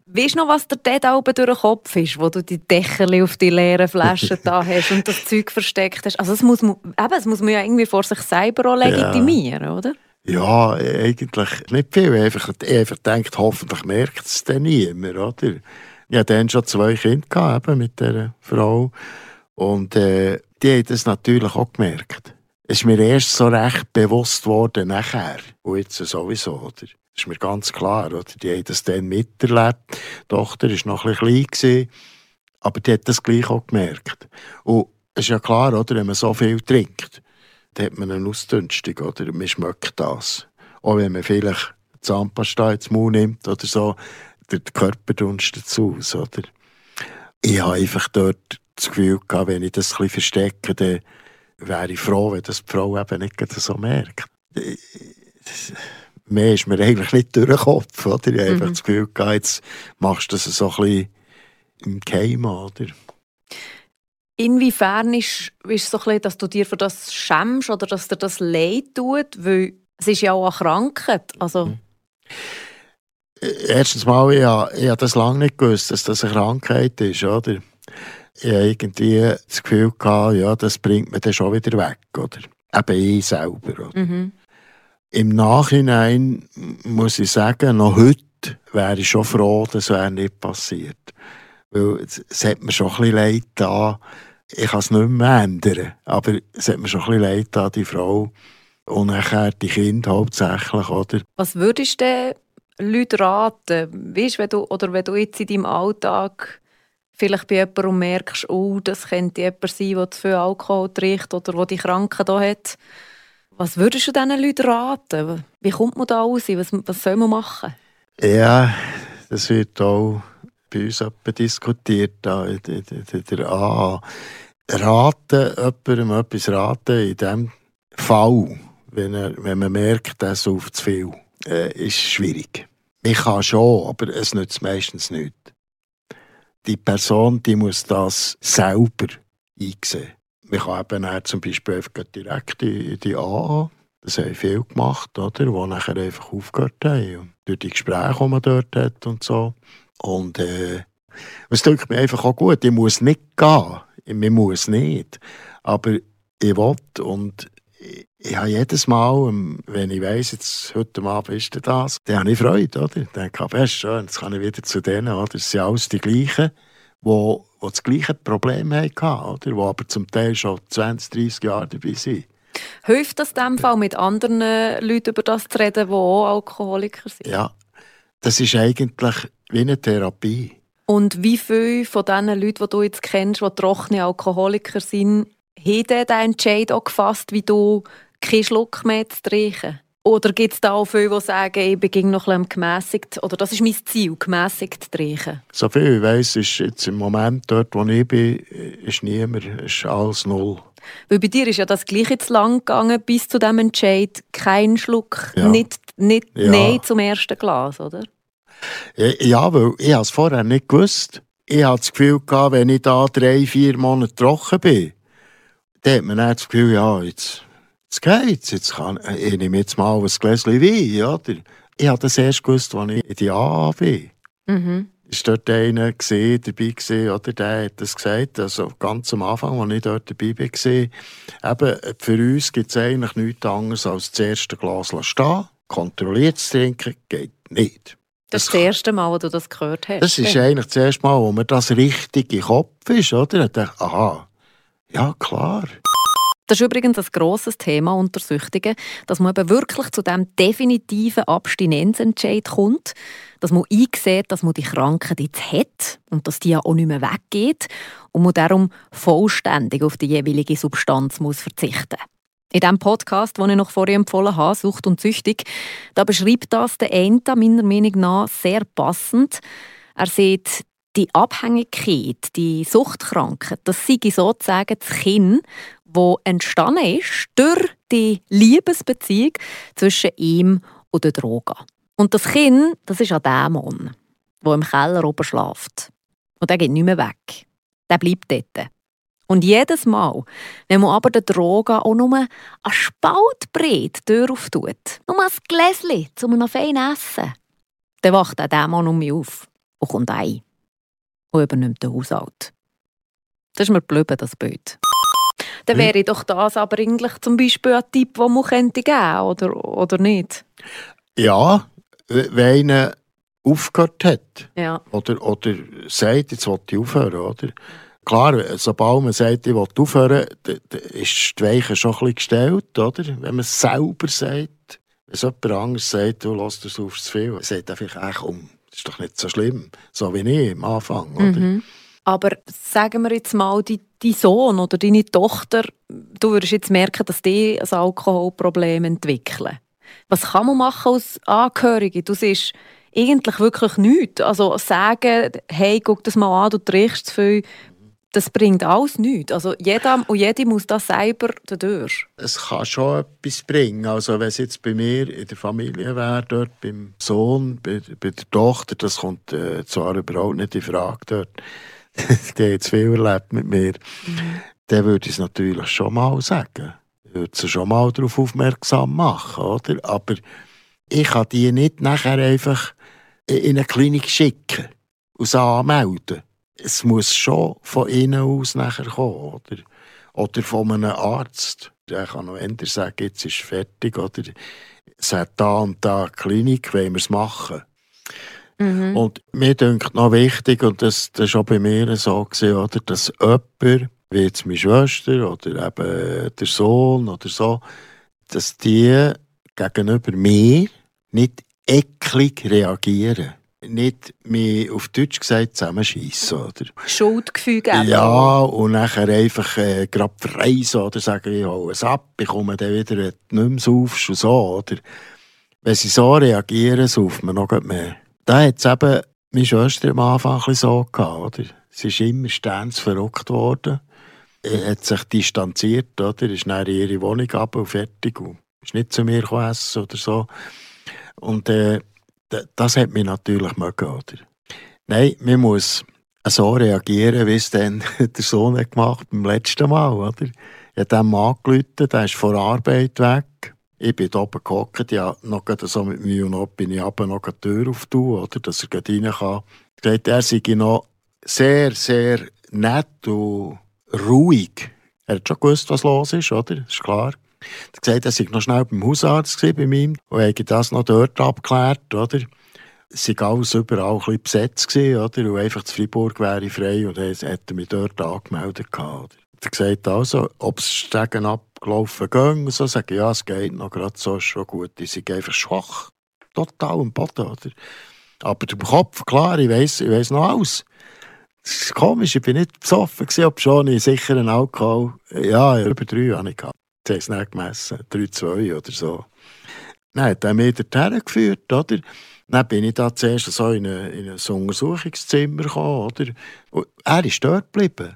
Weißt du noch, was dir dort oben durch den Kopf ist, wo du die Deckel auf die leeren Flaschen da hast und das Zeug versteckt hast? Also es muss, eben, es muss man ja irgendwie vor sich selber auch legitimieren, ja. oder? Ja, eigentlich nicht viel. Einfach, einfach denkt, hoffentlich merkt es dann niemand, oder? Ich hatte dann schon zwei Kinder gehabt, eben, mit dieser Frau. Und äh, die haben das natürlich auch gemerkt ist mir erst so recht bewusst worden nachher. Und jetzt sowieso, oder? Das ist mir ganz klar, oder? Die haben das dann miterlebt. Die Tochter war noch ein klein, aber die hat das gleich auch gemerkt. Und es ist ja klar, oder? Wenn man so viel trinkt, dann hat man eine Ausdünstung, oder? Man schmeckt das. Auch wenn man vielleicht Zahnpasta ins Mund nimmt oder so, der Körper dunstet es aus, oder? Ich habe einfach dort das Gefühl gehabt, wenn ich das bisschen verstecke, dann wäre ich froh, wenn das die Frau eben nicht so merkt. Mehr ist mir eigentlich nicht durch den Kopf. Oder? Ich habe mhm. einfach das Gefühl, jetzt machst du das so ein bisschen im Keim. Oder? Inwiefern ist, es so ein bisschen, dass du dir für das schämst oder dass dir das leid tut? Weil es ist ja auch eine Krankheit. Also, mhm. Erstens mal, ich habe, ich habe das lange nicht gewusst, dass das eine Krankheit ist, oder? Ich habe irgendwie das Gefühl gehabt, ja, das bringt mich dann schon wieder weg, oder? Eben ich selber, oder? Mhm. Im Nachhinein muss ich sagen, noch heute wäre ich schon froh, dass es nicht passiert. Weil es, hat mir schon ein bisschen leid da. Ich kann es nicht mehr ändern, aber es hat mir schon ein bisschen leid da, die Frau und nachher die Kinder hauptsächlich, oder? Was würdest du den Leuten raten? Weißt, wenn du, oder wenn du jetzt in deinem Alltag vielleicht bei jemandem merkst, oh, das könnte jemand sein, der zu viel Alkohol trinkt oder der die Kranken da hat. Was würdest du diesen Leuten raten? Wie kommt man da raus? Was, was soll man machen? Ja, das wird auch bei uns diskutiert, der AA. Raten, jemandem etwas raten, in diesem Fall, wenn, er, wenn man merkt, er sauft zu viel, äh, ist schwierig. Ich kann schon, aber es nützt meistens nicht. Die Person die muss das selber einsehen. Man kann eben zum Beispiel direkt in die AA, das haben viele gemacht, oder, die nachher einfach aufgehört haben. Und durch die Gespräche, die man dort hat und so. Und äh, es tut mir einfach auch gut. Ich muss nicht gehen. Ich muss nicht. Aber ich will und ich, ich habe jedes Mal, ähm, wenn ich weiss, jetzt heute Abend ist das, dann habe ich Freude. Oder? Ich denke, aber ist schön, jetzt kann ich wieder zu denen. Oder? Es sind alles die gleichen, die, die das gleiche Problem hatten, oder? die aber zum Teil schon 20, 30 Jahre dabei sind. Hilft das in dem Fall, mit anderen Leuten über das zu reden, die auch Alkoholiker sind? Ja, das ist eigentlich wie eine Therapie. Und wie viele von diesen Leuten, die du jetzt kennst, die trockene Alkoholiker sind, haben den Entscheid auch gefasst, wie du keinen Schluck mehr zu trinken? Oder gibt es da auch viele, die sagen, ich beginne noch ein gemässigt, oder das ist mein Ziel, gemässigt zu trinken? So viel ich weiss, ist jetzt im Moment dort, wo ich bin, ist niemand, ist alles null. Weil bei dir ist ja das gleiche zu lang gegangen, bis zu dem Entscheid, kein Schluck, Ja. nicht, nicht Ja. Nein zum ersten Glas, oder? Ja, weil ich habe es vorher nicht gewusst. Ich hatte das Gefühl, gehabt, wenn ich da drei, vier Monate trocken bin, dann hat man dann das Gefühl, ja, jetzt, jetzt geht's. Jetzt kann, ich nehme jetzt mal ein Gläschen Wein, oder? Ich habe das erst gewusst, als ich in die AA bin. Mhm. ist dort einer gesehen, dabei gesehen, oder der hat das gesagt, also ganz am Anfang, als ich dort dabei war, eben, für uns gibt es eigentlich nichts anderes als das erste Glas stehen, kontrolliert zu trinken, geht nicht. Das ist das erste Mal, wo du das gehört hast. Das ist eigentlich das erste Mal, wo mir das richtig im Kopf ist, oder? Ich dachte, aha, ja klar. Das ist übrigens ein grosses Thema unter Süchtigen, dass man eben wirklich zu dem definitiven Abstinenzentscheid kommt, dass man einsieht, dass man die Krankheit jetzt hat und dass die ja auch nicht mehr weggeht und man darum vollständig auf die jeweilige Substanz muss verzichten In dem Podcast, den ich noch vorher empfohlen habe, «Sucht und Süchtig», da beschreibt das der Enta meiner Meinung nach sehr passend. Er sieht, die Abhängigkeit, die Suchtkrankheit, das sei sozusagen das Kind, wo entstanden ist durch die Liebesbeziehung zwischen ihm und der Droga. Und das Kind, das ist ein Dämon, der im Keller oben schläft. Und der geht nicht mehr weg. Der bleibt dort. Und jedes Mal, wenn man aber der Droga auch nur einen Spalt breit Tür auftut, nur ein Gläschen zu einem feinen Essen, dann wacht der Dämon um mich auf und kommt ein und übernimmt den Haushalt. Das ist mir geblieben, das Bild. Dann Hm. wäre doch das aber eigentlich zum Beispiel ein Tipp, den man könnte geben oder, oder nicht? Ja, wenn einer aufgehört hat, Ja. oder, oder sagt, jetzt will ich aufhören, oder? Klar, sobald man sagt, ich will aufhören, ist die Weiche schon ein bisschen gestellt, oder? Wenn man es selber sagt, wenn es jemand anderes sagt, du lässt das auf zu viel, sagt er vielleicht, ach komm, das ist doch nicht so schlimm, so wie ich am Anfang, oder? Mhm. Aber sagen wir jetzt mal, dein Sohn oder deine Tochter, du würdest jetzt merken, dass die ein Alkoholproblem entwickeln. Was kann man machen als Angehörige? Du siehst eigentlich wirklich nichts. Also sagen, hey, guck das mal an, du trinkst zu viel, das bringt alles nichts. Also jeder und jede muss das selber durch. Es kann schon etwas bringen. Also wenn es jetzt bei mir in der Familie wäre, dort beim Sohn, bei, bei der Tochter, das kommt äh, zwar überhaupt nicht in Frage dort, die zu viel erlebt mit mir, dann würde ich es natürlich schon mal sagen. Ich würde sie schon mal darauf aufmerksam machen, oder? Aber ich kann die nicht nachher einfach in eine Klinik schicken und sie anmelden. Es muss schon von innen aus nachher kommen, oder? Oder von einem Arzt. Der kann noch ändern sagen, jetzt ist fertig, oder? Hat da und da eine Klinik, wollen wir es machen. Mhm. Und mir denkt noch wichtig, und das, das ist auch bei mir so gewesen, oder, dass jemand, wie jetzt meine Schwester oder eben der Sohn oder so, dass die gegenüber mir nicht eklig reagieren. Nicht mehr auf Deutsch gesagt zusammenschiessen, oder? Schuldgefühl geben. Ja, und nachher einfach äh, gerade verreisen oder sagen, ich hole es ab, ich komme dann wieder, wenn du nicht mehr saufst und so, oder? Wenn sie so reagieren, sauft man noch mehr. Da hat es eben meine Schwester am Anfang ein so gehabt, oder? Sie ist immer ständig verrückt worden. Er hat sich distanziert, oder? Ist dann in ihre Wohnung ab und fertig. Und ist nicht zu mir essen oder so. Und äh, das hat mich natürlich mögen, oder? Nein, man muss so reagieren, wie es dann der Sohn hat gemacht beim letzten Mal, oder? Ich habe dem angerufen, der ist vor Arbeit weg. Ich bin oben gehockt, ja, noch so mit mir und noch bin ich aber noch die Tür auftun, oder, dass er gerade rein kann. Er sagt, er sei noch sehr, sehr nett und ruhig. Er hat schon gewusst, was los ist, oder? Ist klar. Er hat er sei noch schnell beim Hausarzt bei ihm und hätte das noch dort abgeklärt, oder? Es sei alles überall ein bisschen besetzt oder? Und einfach zu Freiburg wäre frei und er hätte mich dort angemeldet gehabt, oder? Er hat gesagt, also, ob es Stegen abgelaufen ging, so sagen, ja, es geht noch gerade so, ist schon gut. Die sind einfach schwach. Total im Boden, oder? Aber im Kopf, klar, ich weiss, ich weiss noch alles. Das ist komisch, ich bin nicht besoffen gewesen, ob schon ich sicher einen Alkohol, ja, über drei habe ich gehabt. Sie haben es nicht gemessen, drei, zwei oder so. Dann hat er mich dorthin geführt, oder? Dann bin ich da zuerst so in, in ein Untersuchungszimmer gekommen, oder? Und er ist dort geblieben.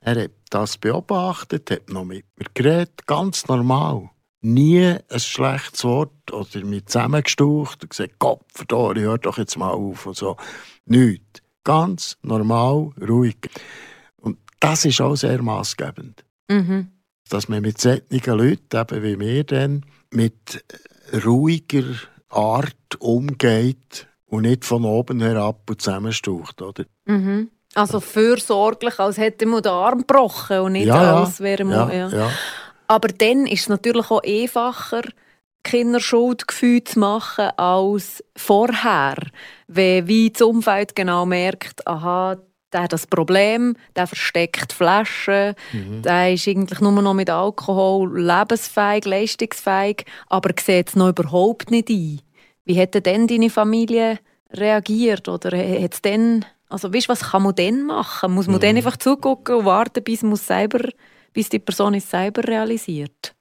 Er hat das beobachtet, hat noch mit mir geredet, ganz normal. Nie ein schlechtes Wort oder mich zusammengestaucht und gesagt, Gott, verdammt, hör doch jetzt mal auf und so. Nichts. Ganz normal, ruhig. Und das ist auch sehr maßgebend. Mhm. Dass man mit solchen Leuten, eben wie wir dann, mit ruhiger Art umgeht und nicht von oben herab und zusammenstaucht, oder? Mhm. Also fürsorglich, als hätte man den Arm gebrochen und nicht als wäre man... ja, Ja. ja. Aber dann ist es natürlich auch einfacher, Kinderschuldgefühl zu machen als vorher. Wenn wie das Umfeld genau merkt, aha, der hat das Problem, der versteckt Flaschen, Mhm. der ist eigentlich nur noch mit Alkohol lebensfähig, leistungsfähig, aber sieht es noch überhaupt nicht ein. Wie hätte denn deine Familie reagiert? Oder hat's denn, also weißt, was kann man denn machen? Muss man Mhm. dann einfach zugucken und warten, bis, man selber, bis die Person es selber realisiert?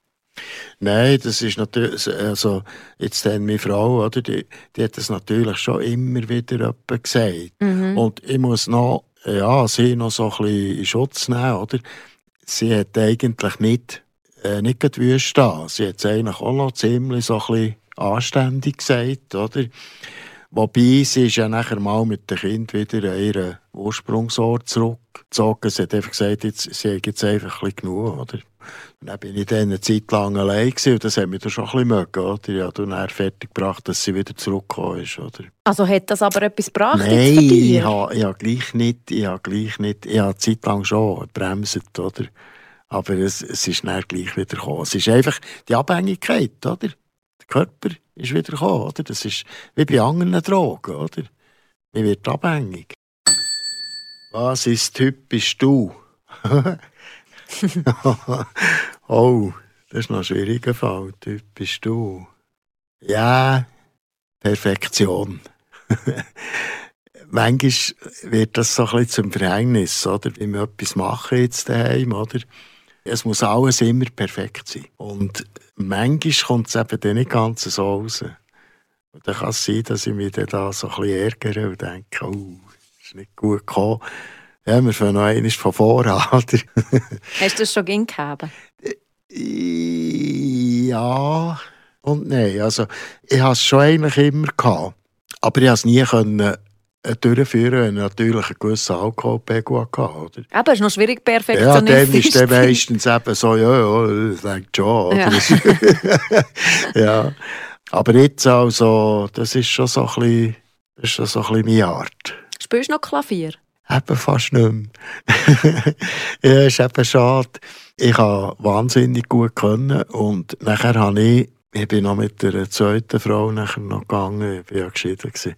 Nein, das ist natürlich, also jetzt dann meine Frau, oder, die, die hat das natürlich schon immer wieder gesagt. Mhm. Und ich muss noch, ja, sie noch so ein bisschen in Schutz nehmen, oder? Sie hat eigentlich nicht, äh, nicht gerade wüst stehen. Sie hat es eigentlich auch noch ziemlich so ein bisschen anständig gesagt, oder? Wobei sie ist ja nachher mal mit dem Kind wieder an ihren Ursprungsort zurückgezogen. Sie hat einfach gesagt, jetzt, sie hat jetzt einfach ein bisschen genug, oder? Und dann bin ich dann eine Zeit lang allein gewesen, und das hat mich dann schon ein bisschen mögen, oder? Habe dann fertig gebracht, dass sie wieder zurückgekommen ist, oder? Also hat das aber etwas gebracht Nein, ich habe, ich habe gleich nicht, ich habe gleich nicht, ich habe eine Zeit lang schon gebremst, oder? Aber es, es ist dann gleich wieder gekommen. Es ist einfach die Abhängigkeit, oder? Der Körper ist wieder gekommen, oder? Das ist wie bei anderen Drogen, oder? Man wird abhängig. Was ist typisch du? oh, das ist noch ein schwieriger Fall. Typisch du. Ja, Perfektion. Manchmal wird das so ein bisschen zum Verhängnis, oder? Wenn wir etwas machen jetzt daheim, oder? Es muss alles immer perfekt sein. Und manchmal kommt es eben dann nicht ganz so raus. Und dann kann es sein, dass ich mich dann da so ein bisschen ärgere und denke, oh, das ist nicht gut gekommen. Ja, wir fangen noch einmal von vorne an? Hast du das schon gegeben? Ja und nein. Also, ich hatte es schon eigentlich immer. Gehabt, aber ich konnte es nie können, durchführen, wenn ich natürlich einen gewissen Alkoholpegel hatte. Oder? Eben, ist noch schwierig, Ja, perfektionistisch dann ist dann sein. meistens eben so, ja, ja, das denkt schon. Ja. ja. Aber jetzt also, das ist schon so ein bisschen, das ist schon so ein bisschen meine Art. Spielst du noch Klavier? Eben fast nicht mehr. ja, ist eben schade. Ich habe wahnsinnig gut können und nachher habe ich, ich bin noch mit der zweiten Frau nachher noch gegangen, ich war ja geschieden. Gewesen.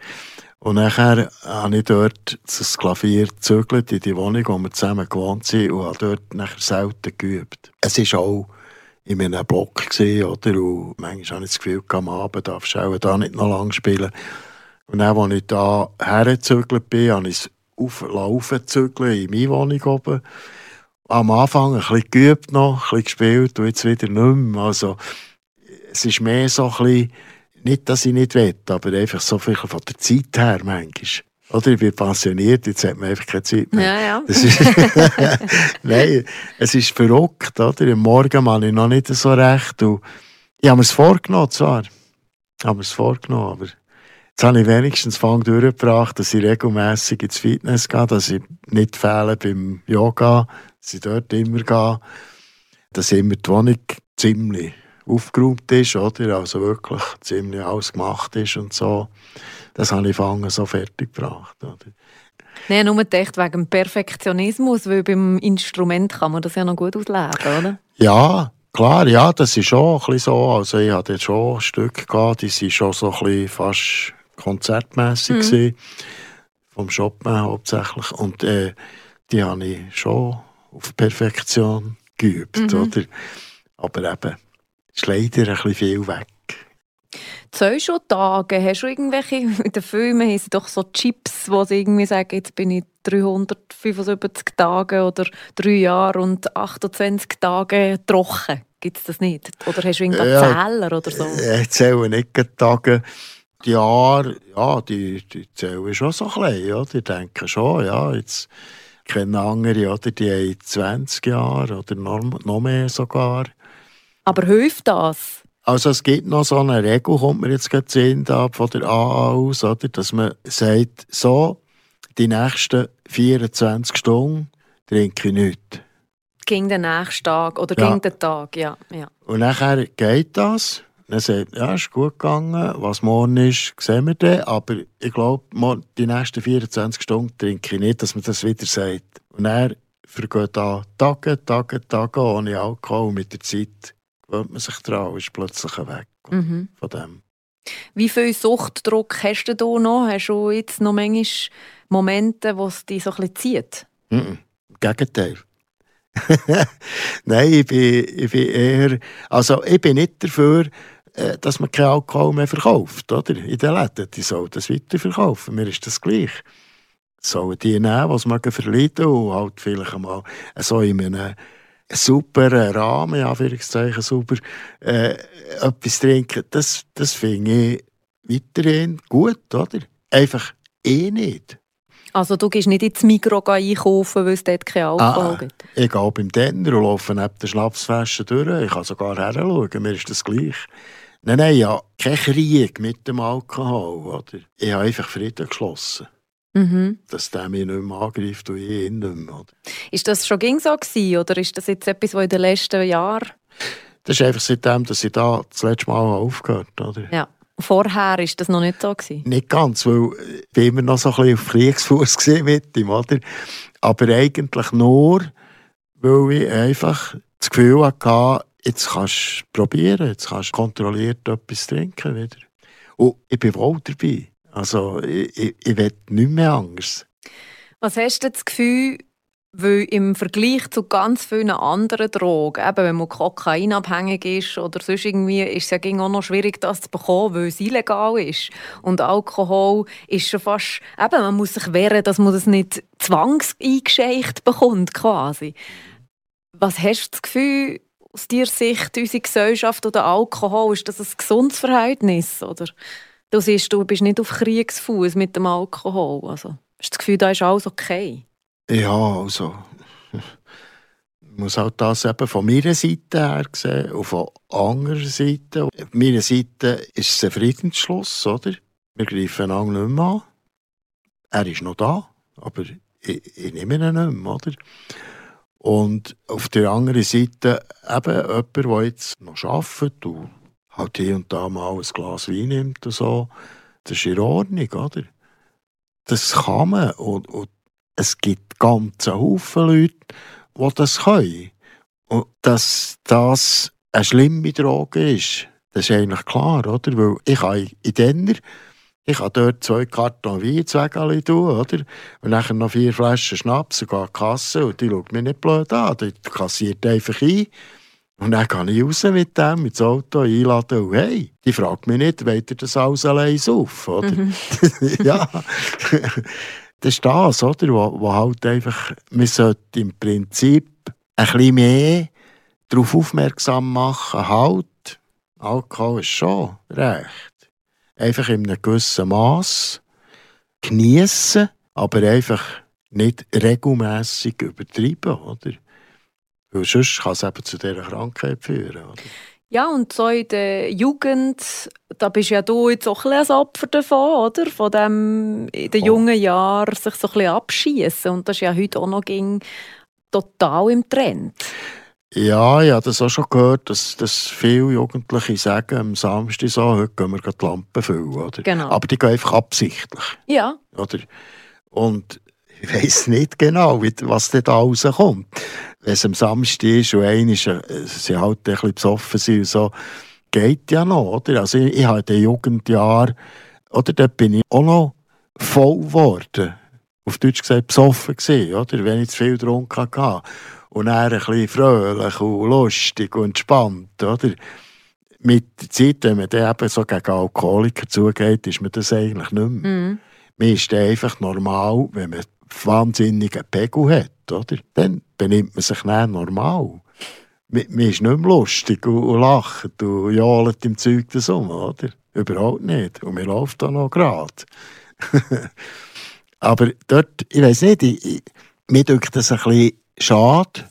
Und nachher habe ich dort das Klavier gezögert in die Wohnung, wo wir zusammen gewohnt sind und habe dort nachher selten geübt. Es war auch in einem Block, gewesen, oder? Und manchmal habe ich das Gefühl, am Abend darfst du auch da nicht noch lang spielen. Und dann, als ich da hergezögert bin, habe ich es auflaufen in meine Wohnung oben. Am Anfang ein bisschen geübt noch, ein bisschen gespielt und jetzt wieder nicht mehr. Also, es ist mehr so ein bisschen, nicht, dass ich nicht will, aber einfach so viel von der Zeit her manchmal. Oder ich bin pensioniert, jetzt hat man einfach keine Zeit mehr. Ja, ja. Das ist Nein, es ist verrückt, oder? Am Morgen mache ich noch nicht so recht. Und ich habe mir es vorgenommen, zwar. Ich habe mir es vorgenommen, aber jetzt habe ich wenigstens Fang durchgebracht, dass ich regelmässig ins Fitness gehe, dass ich nicht fehle beim Yoga, dass ich dort immer gehe, dass immer die Wohnung ziemlich aufgeräumt ist, oder? Also wirklich ziemlich alles gemacht ist und so. Das habe ich fangen so fertig gebracht, oder? Nein, nur gedacht wegen dem Perfektionismus, weil beim Instrument kann man das ja noch gut auslegen, oder? Ja, klar, ja, das ist schon ein so. Also ich hatte schon Stücke gehabt, die waren schon so ein fast konzertmässig mhm. vom Chopin hauptsächlich. Und äh, die habe ich schon auf Perfektion geübt, mhm. oder? Aber eben, ist leider ein bisschen viel weg. Zwei schon Tage, hast du irgendwelche, in den Filmen haben sie doch so Chips, wo sie irgendwie sagen, jetzt bin ich 375 Tage oder drei Jahre und 28 Tage trocken. Gibt es das nicht? Oder hast du irgendeinen ja, Zähler oder so? Ich zähle nicht Tage. Die Jahre, ja, die, die zählen schon so klein, ja. Die denken schon, ja, jetzt kennen andere, oder, die haben 20 Jahre oder noch, noch mehr sogar. Aber hilft das? Also es gibt noch so eine Regel, kommt mir jetzt gerade Sinn von der AA aus, oder, dass man sagt, so, die nächsten 24 Stunden trinke ich nichts. Gegen den nächsten Tag oder ja. gegen den Tag, ja. ja. Und nachher geht das. Dann sagt ja, ist gut gegangen, was morgen ist, sehen wir dann. Aber ich glaube, die nächsten 24 Stunden trinke ich nicht, dass man das wieder sagt. Und dann vergeht da Tage, Tage, Tage ohne Alkohol mit der Zeit gewöhnt man sich daran, ist plötzlich weg mhm. von dem. Wie viel Suchtdruck hast du da noch? Hast du jetzt noch manchmal Momente, wo es dich so ein bisschen zieht? Mhm. Im Gegenteil. Nein, ich bin, ich bin eher, also ich bin nicht dafür, äh, dass man keinen Alkohol mehr verkauft, oder? In den Läden, die sollen das weiterverkaufen, mir ist das gleich. Sollen die nehmen, was man verleiden und halt vielleicht einmal so in einem super Rahmen, Anführungszeichen super, äh, etwas trinken, das, das finde ich weiterhin gut, oder? Einfach eh nicht. Also du gehst nicht ins Mikro einkaufen, weil es dort kein Alkohol ah, gibt? Ich gehe beim Tenner und laufe neben der Schnapsflasche durch. Ich kann sogar heranschauen, mir ist das gleich. Nein, nein, ja, kein Krieg mit dem Alkohol, oder? Ich habe einfach Frieden geschlossen. Mhm. Dass der mich nicht mehr angreift und ich ihn nicht mehr. Ist das schon ging so gewesen, oder ist das jetzt etwas, was in den letzten Jahren... Das ist einfach seitdem, dass ich da das letzte Mal aufgehört habe. Ja. Vorher war das noch nicht so? Gewesen? Nicht ganz, weil ich immer noch so ein bisschen auf Kriegsfuß mit ihm, oder? Aber eigentlich nur, weil ich einfach das Gefühl hatte, jetzt kannst du probieren, jetzt kannst du kontrolliert etwas trinken wieder. Und ich bin wohl dabei. Also ich, ich, will nicht mehr Angst. Was hast du das Gefühl, weil im Vergleich zu ganz vielen anderen Drogen, eben wenn man kokainabhängig ist oder sonst irgendwie, ist es ja auch noch schwierig, das zu bekommen, weil es illegal ist. Und Alkohol ist schon fast, eben, man muss sich wehren, dass man das nicht zwangseingescheicht bekommt, quasi. Was hast du das Gefühl, aus deiner Sicht, unsere Gesellschaft oder Alkohol, ist das ein gesundes Verhältnis, oder? Du siehst, du bist nicht auf Kriegsfuß mit dem Alkohol. Also, hast du das Gefühl, da ist alles okay? Ja, also. Ich muss auch das eben von meiner Seite her sehen und von anderer Seite. Auf meiner Seite ist es ein Friedensschluss, oder? Wir greifen einander nicht mehr an. Er ist noch da, aber ich, ich nehme ihn nicht mehr, oder? Und auf der anderen Seite eben jemand, der jetzt noch arbeitet und halt hier und da mal ein Glas Wein nimmt und so, das ist in Ordnung, oder? Das kann man und, und es gibt ganz Haufen Leute, die das können. Und dass das eine schlimme Droge ist, das ist eigentlich klar, oder? Weil ich habe in Denner, ich habe dort zwei Karton Wein Zwägeli tun, oder? Und dann noch vier Flaschen Schnaps und gehe die Kasse und die schaut mich nicht blöd an. Die kassiert einfach ein. Und dann gehe ich raus mit dem, mit dem Auto einladen und hey, die fragt mich nicht, wollt ihr das alles allein auf, oder? Mhm. ja, das ist das, oder? Wo, wo halt einfach, man sollte im Prinzip ein bisschen mehr darauf aufmerksam machen, halt, Alkohol ist schon recht. Einfach in einem gewissen Maß genießen, aber einfach nicht regelmäßig übertreiben, oder? Weil sonst kann es eben zu dieser Krankheit führen, oder? Ja, und so in der Jugend, da bist ja du jetzt auch ein, ein Opfer davon, oder? Von dem in den jungen Jahren sich so ein bisschen abschießen. Und das ist ja heute auch noch total im Trend. Ja, ich habe das auch schon gehört, dass, dass viele Jugendliche sagen, am Samstag so, heute gehen wir die Lampen füllen. Oder? Genau. Aber die gehen einfach absichtlich. Ja. Oder? Und ich weiß nicht genau, was da rauskommt. Wenn es am Samstag ist und einer ist, äh, sie halt ein bisschen besoffen sind so, geht ja noch, oder? Also ich, ich habe in den Jugendjahren, oder dort bin ich auch noch voll geworden. Auf Deutsch gesagt, besoffen gewesen, oder? Wenn ich zu viel getrunken hatte. Und dann ein bisschen fröhlich und lustig und entspannt, oder? Mit der Zeit, wenn man dann eben so gegen Alkoholiker zugeht, ist man das eigentlich nicht mehr. Mm. Man ist einfach normal, wenn man wahnsinnigen Pegel hat, oder? Dann benimmt man sich nicht normal. Man, ist nicht mehr lustig und, lacht und johlt im Zeug das um, oder? Überhaupt nicht. Und mir läuft da noch gerade. Aber dort, ich weiß nicht, ich, ich, mir denkt das ein bisschen schade,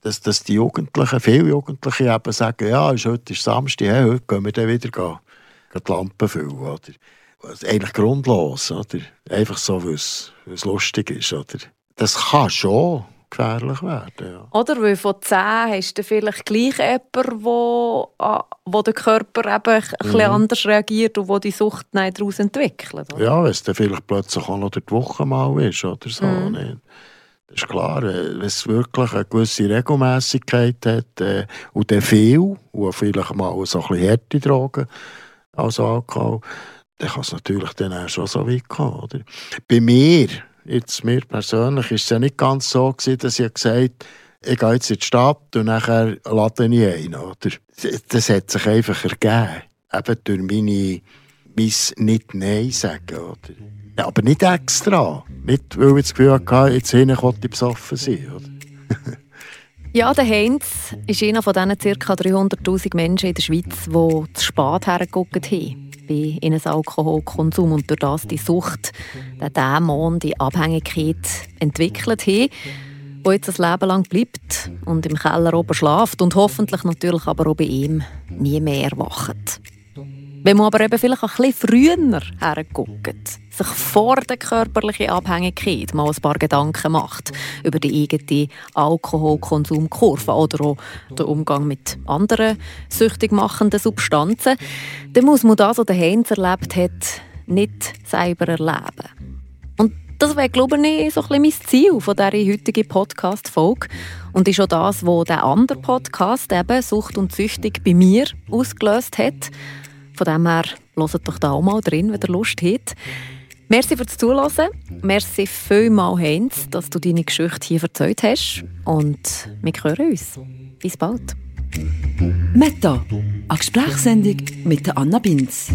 dass, dass die Jugendlichen, viele Jugendliche eben sagen, ja, heute ist Samstag, hey, heute gehen wir dann wieder gehen die Lampen füllen, oder? Eigentlich grundlos, oder? Einfach so, weil es lustig ist, oder? Das kann schon gefährlich werden, ja. Oder, weil von 10 hast du vielleicht gleich jemanden, wo, wo der Körper eben ein mhm. anders reagiert und wo die Sucht daraus entwickelt. Oder? Ja, wenn es dann vielleicht plötzlich auch noch die Woche mal ist, oder so, mhm. nicht? Das ist klar, wenn es wirklich eine gewisse Regelmäßigkeit hat äh, und dann viel, und vielleicht mal so ein bisschen harte Drogen als Alkohol, dann kann es natürlich dann auch schon so weit kommen. Oder? Bei mir, jetzt mir persönlich, ist es ja nicht ganz so gewesen, dass ich gesagt habe, ich gehe jetzt in die Stadt und nachher lade ich ein. Oder? Das hat sich einfach ergeben. Eben durch meine, mein Nicht-Nein sagen. Oder? Ja, aber nicht extra. Nicht, weil ich das Gefühl hatte, jetzt hin ich besoffen sein. Oder? Ja, der Heinz ist einer von diesen ca. 300'000 Menschen in der Schweiz, die zu spät hergeguckt haben bei ihnen Alkoholkonsum und durch das die Sucht, der Dämon, die Abhängigkeit entwickelt haben, wo jetzt das Leben lang bleibt und im Keller oben schlaft und hoffentlich natürlich aber auch bei ihm nie mehr erwacht. Wenn man aber eben vielleicht ein bisschen früher herguckt, sich vor der körperlichen Abhängigkeit mal ein paar Gedanken macht über die eigene Alkoholkonsumkurve oder auch den Umgang mit anderen süchtig machenden Substanzen, dann muss man das, was der Heinz erlebt hat, nicht selber erleben. Und das wäre, glaube ich, so ein bisschen mein Ziel von dieser heutigen Podcast-Folge. Und ist auch das, was der andere Podcast, eben Sucht und Süchtig, bei mir ausgelöst hat. Von dem her, hört doch da auch mal drin, wenn ihr Lust habt. Merci fürs Zuhören. Merci vielmals, Heinz, dass du deine Geschichte hier erzählt hast. Und wir hören uns. Bis bald. Meta, eine Gesprächssendung mit Anna Binz.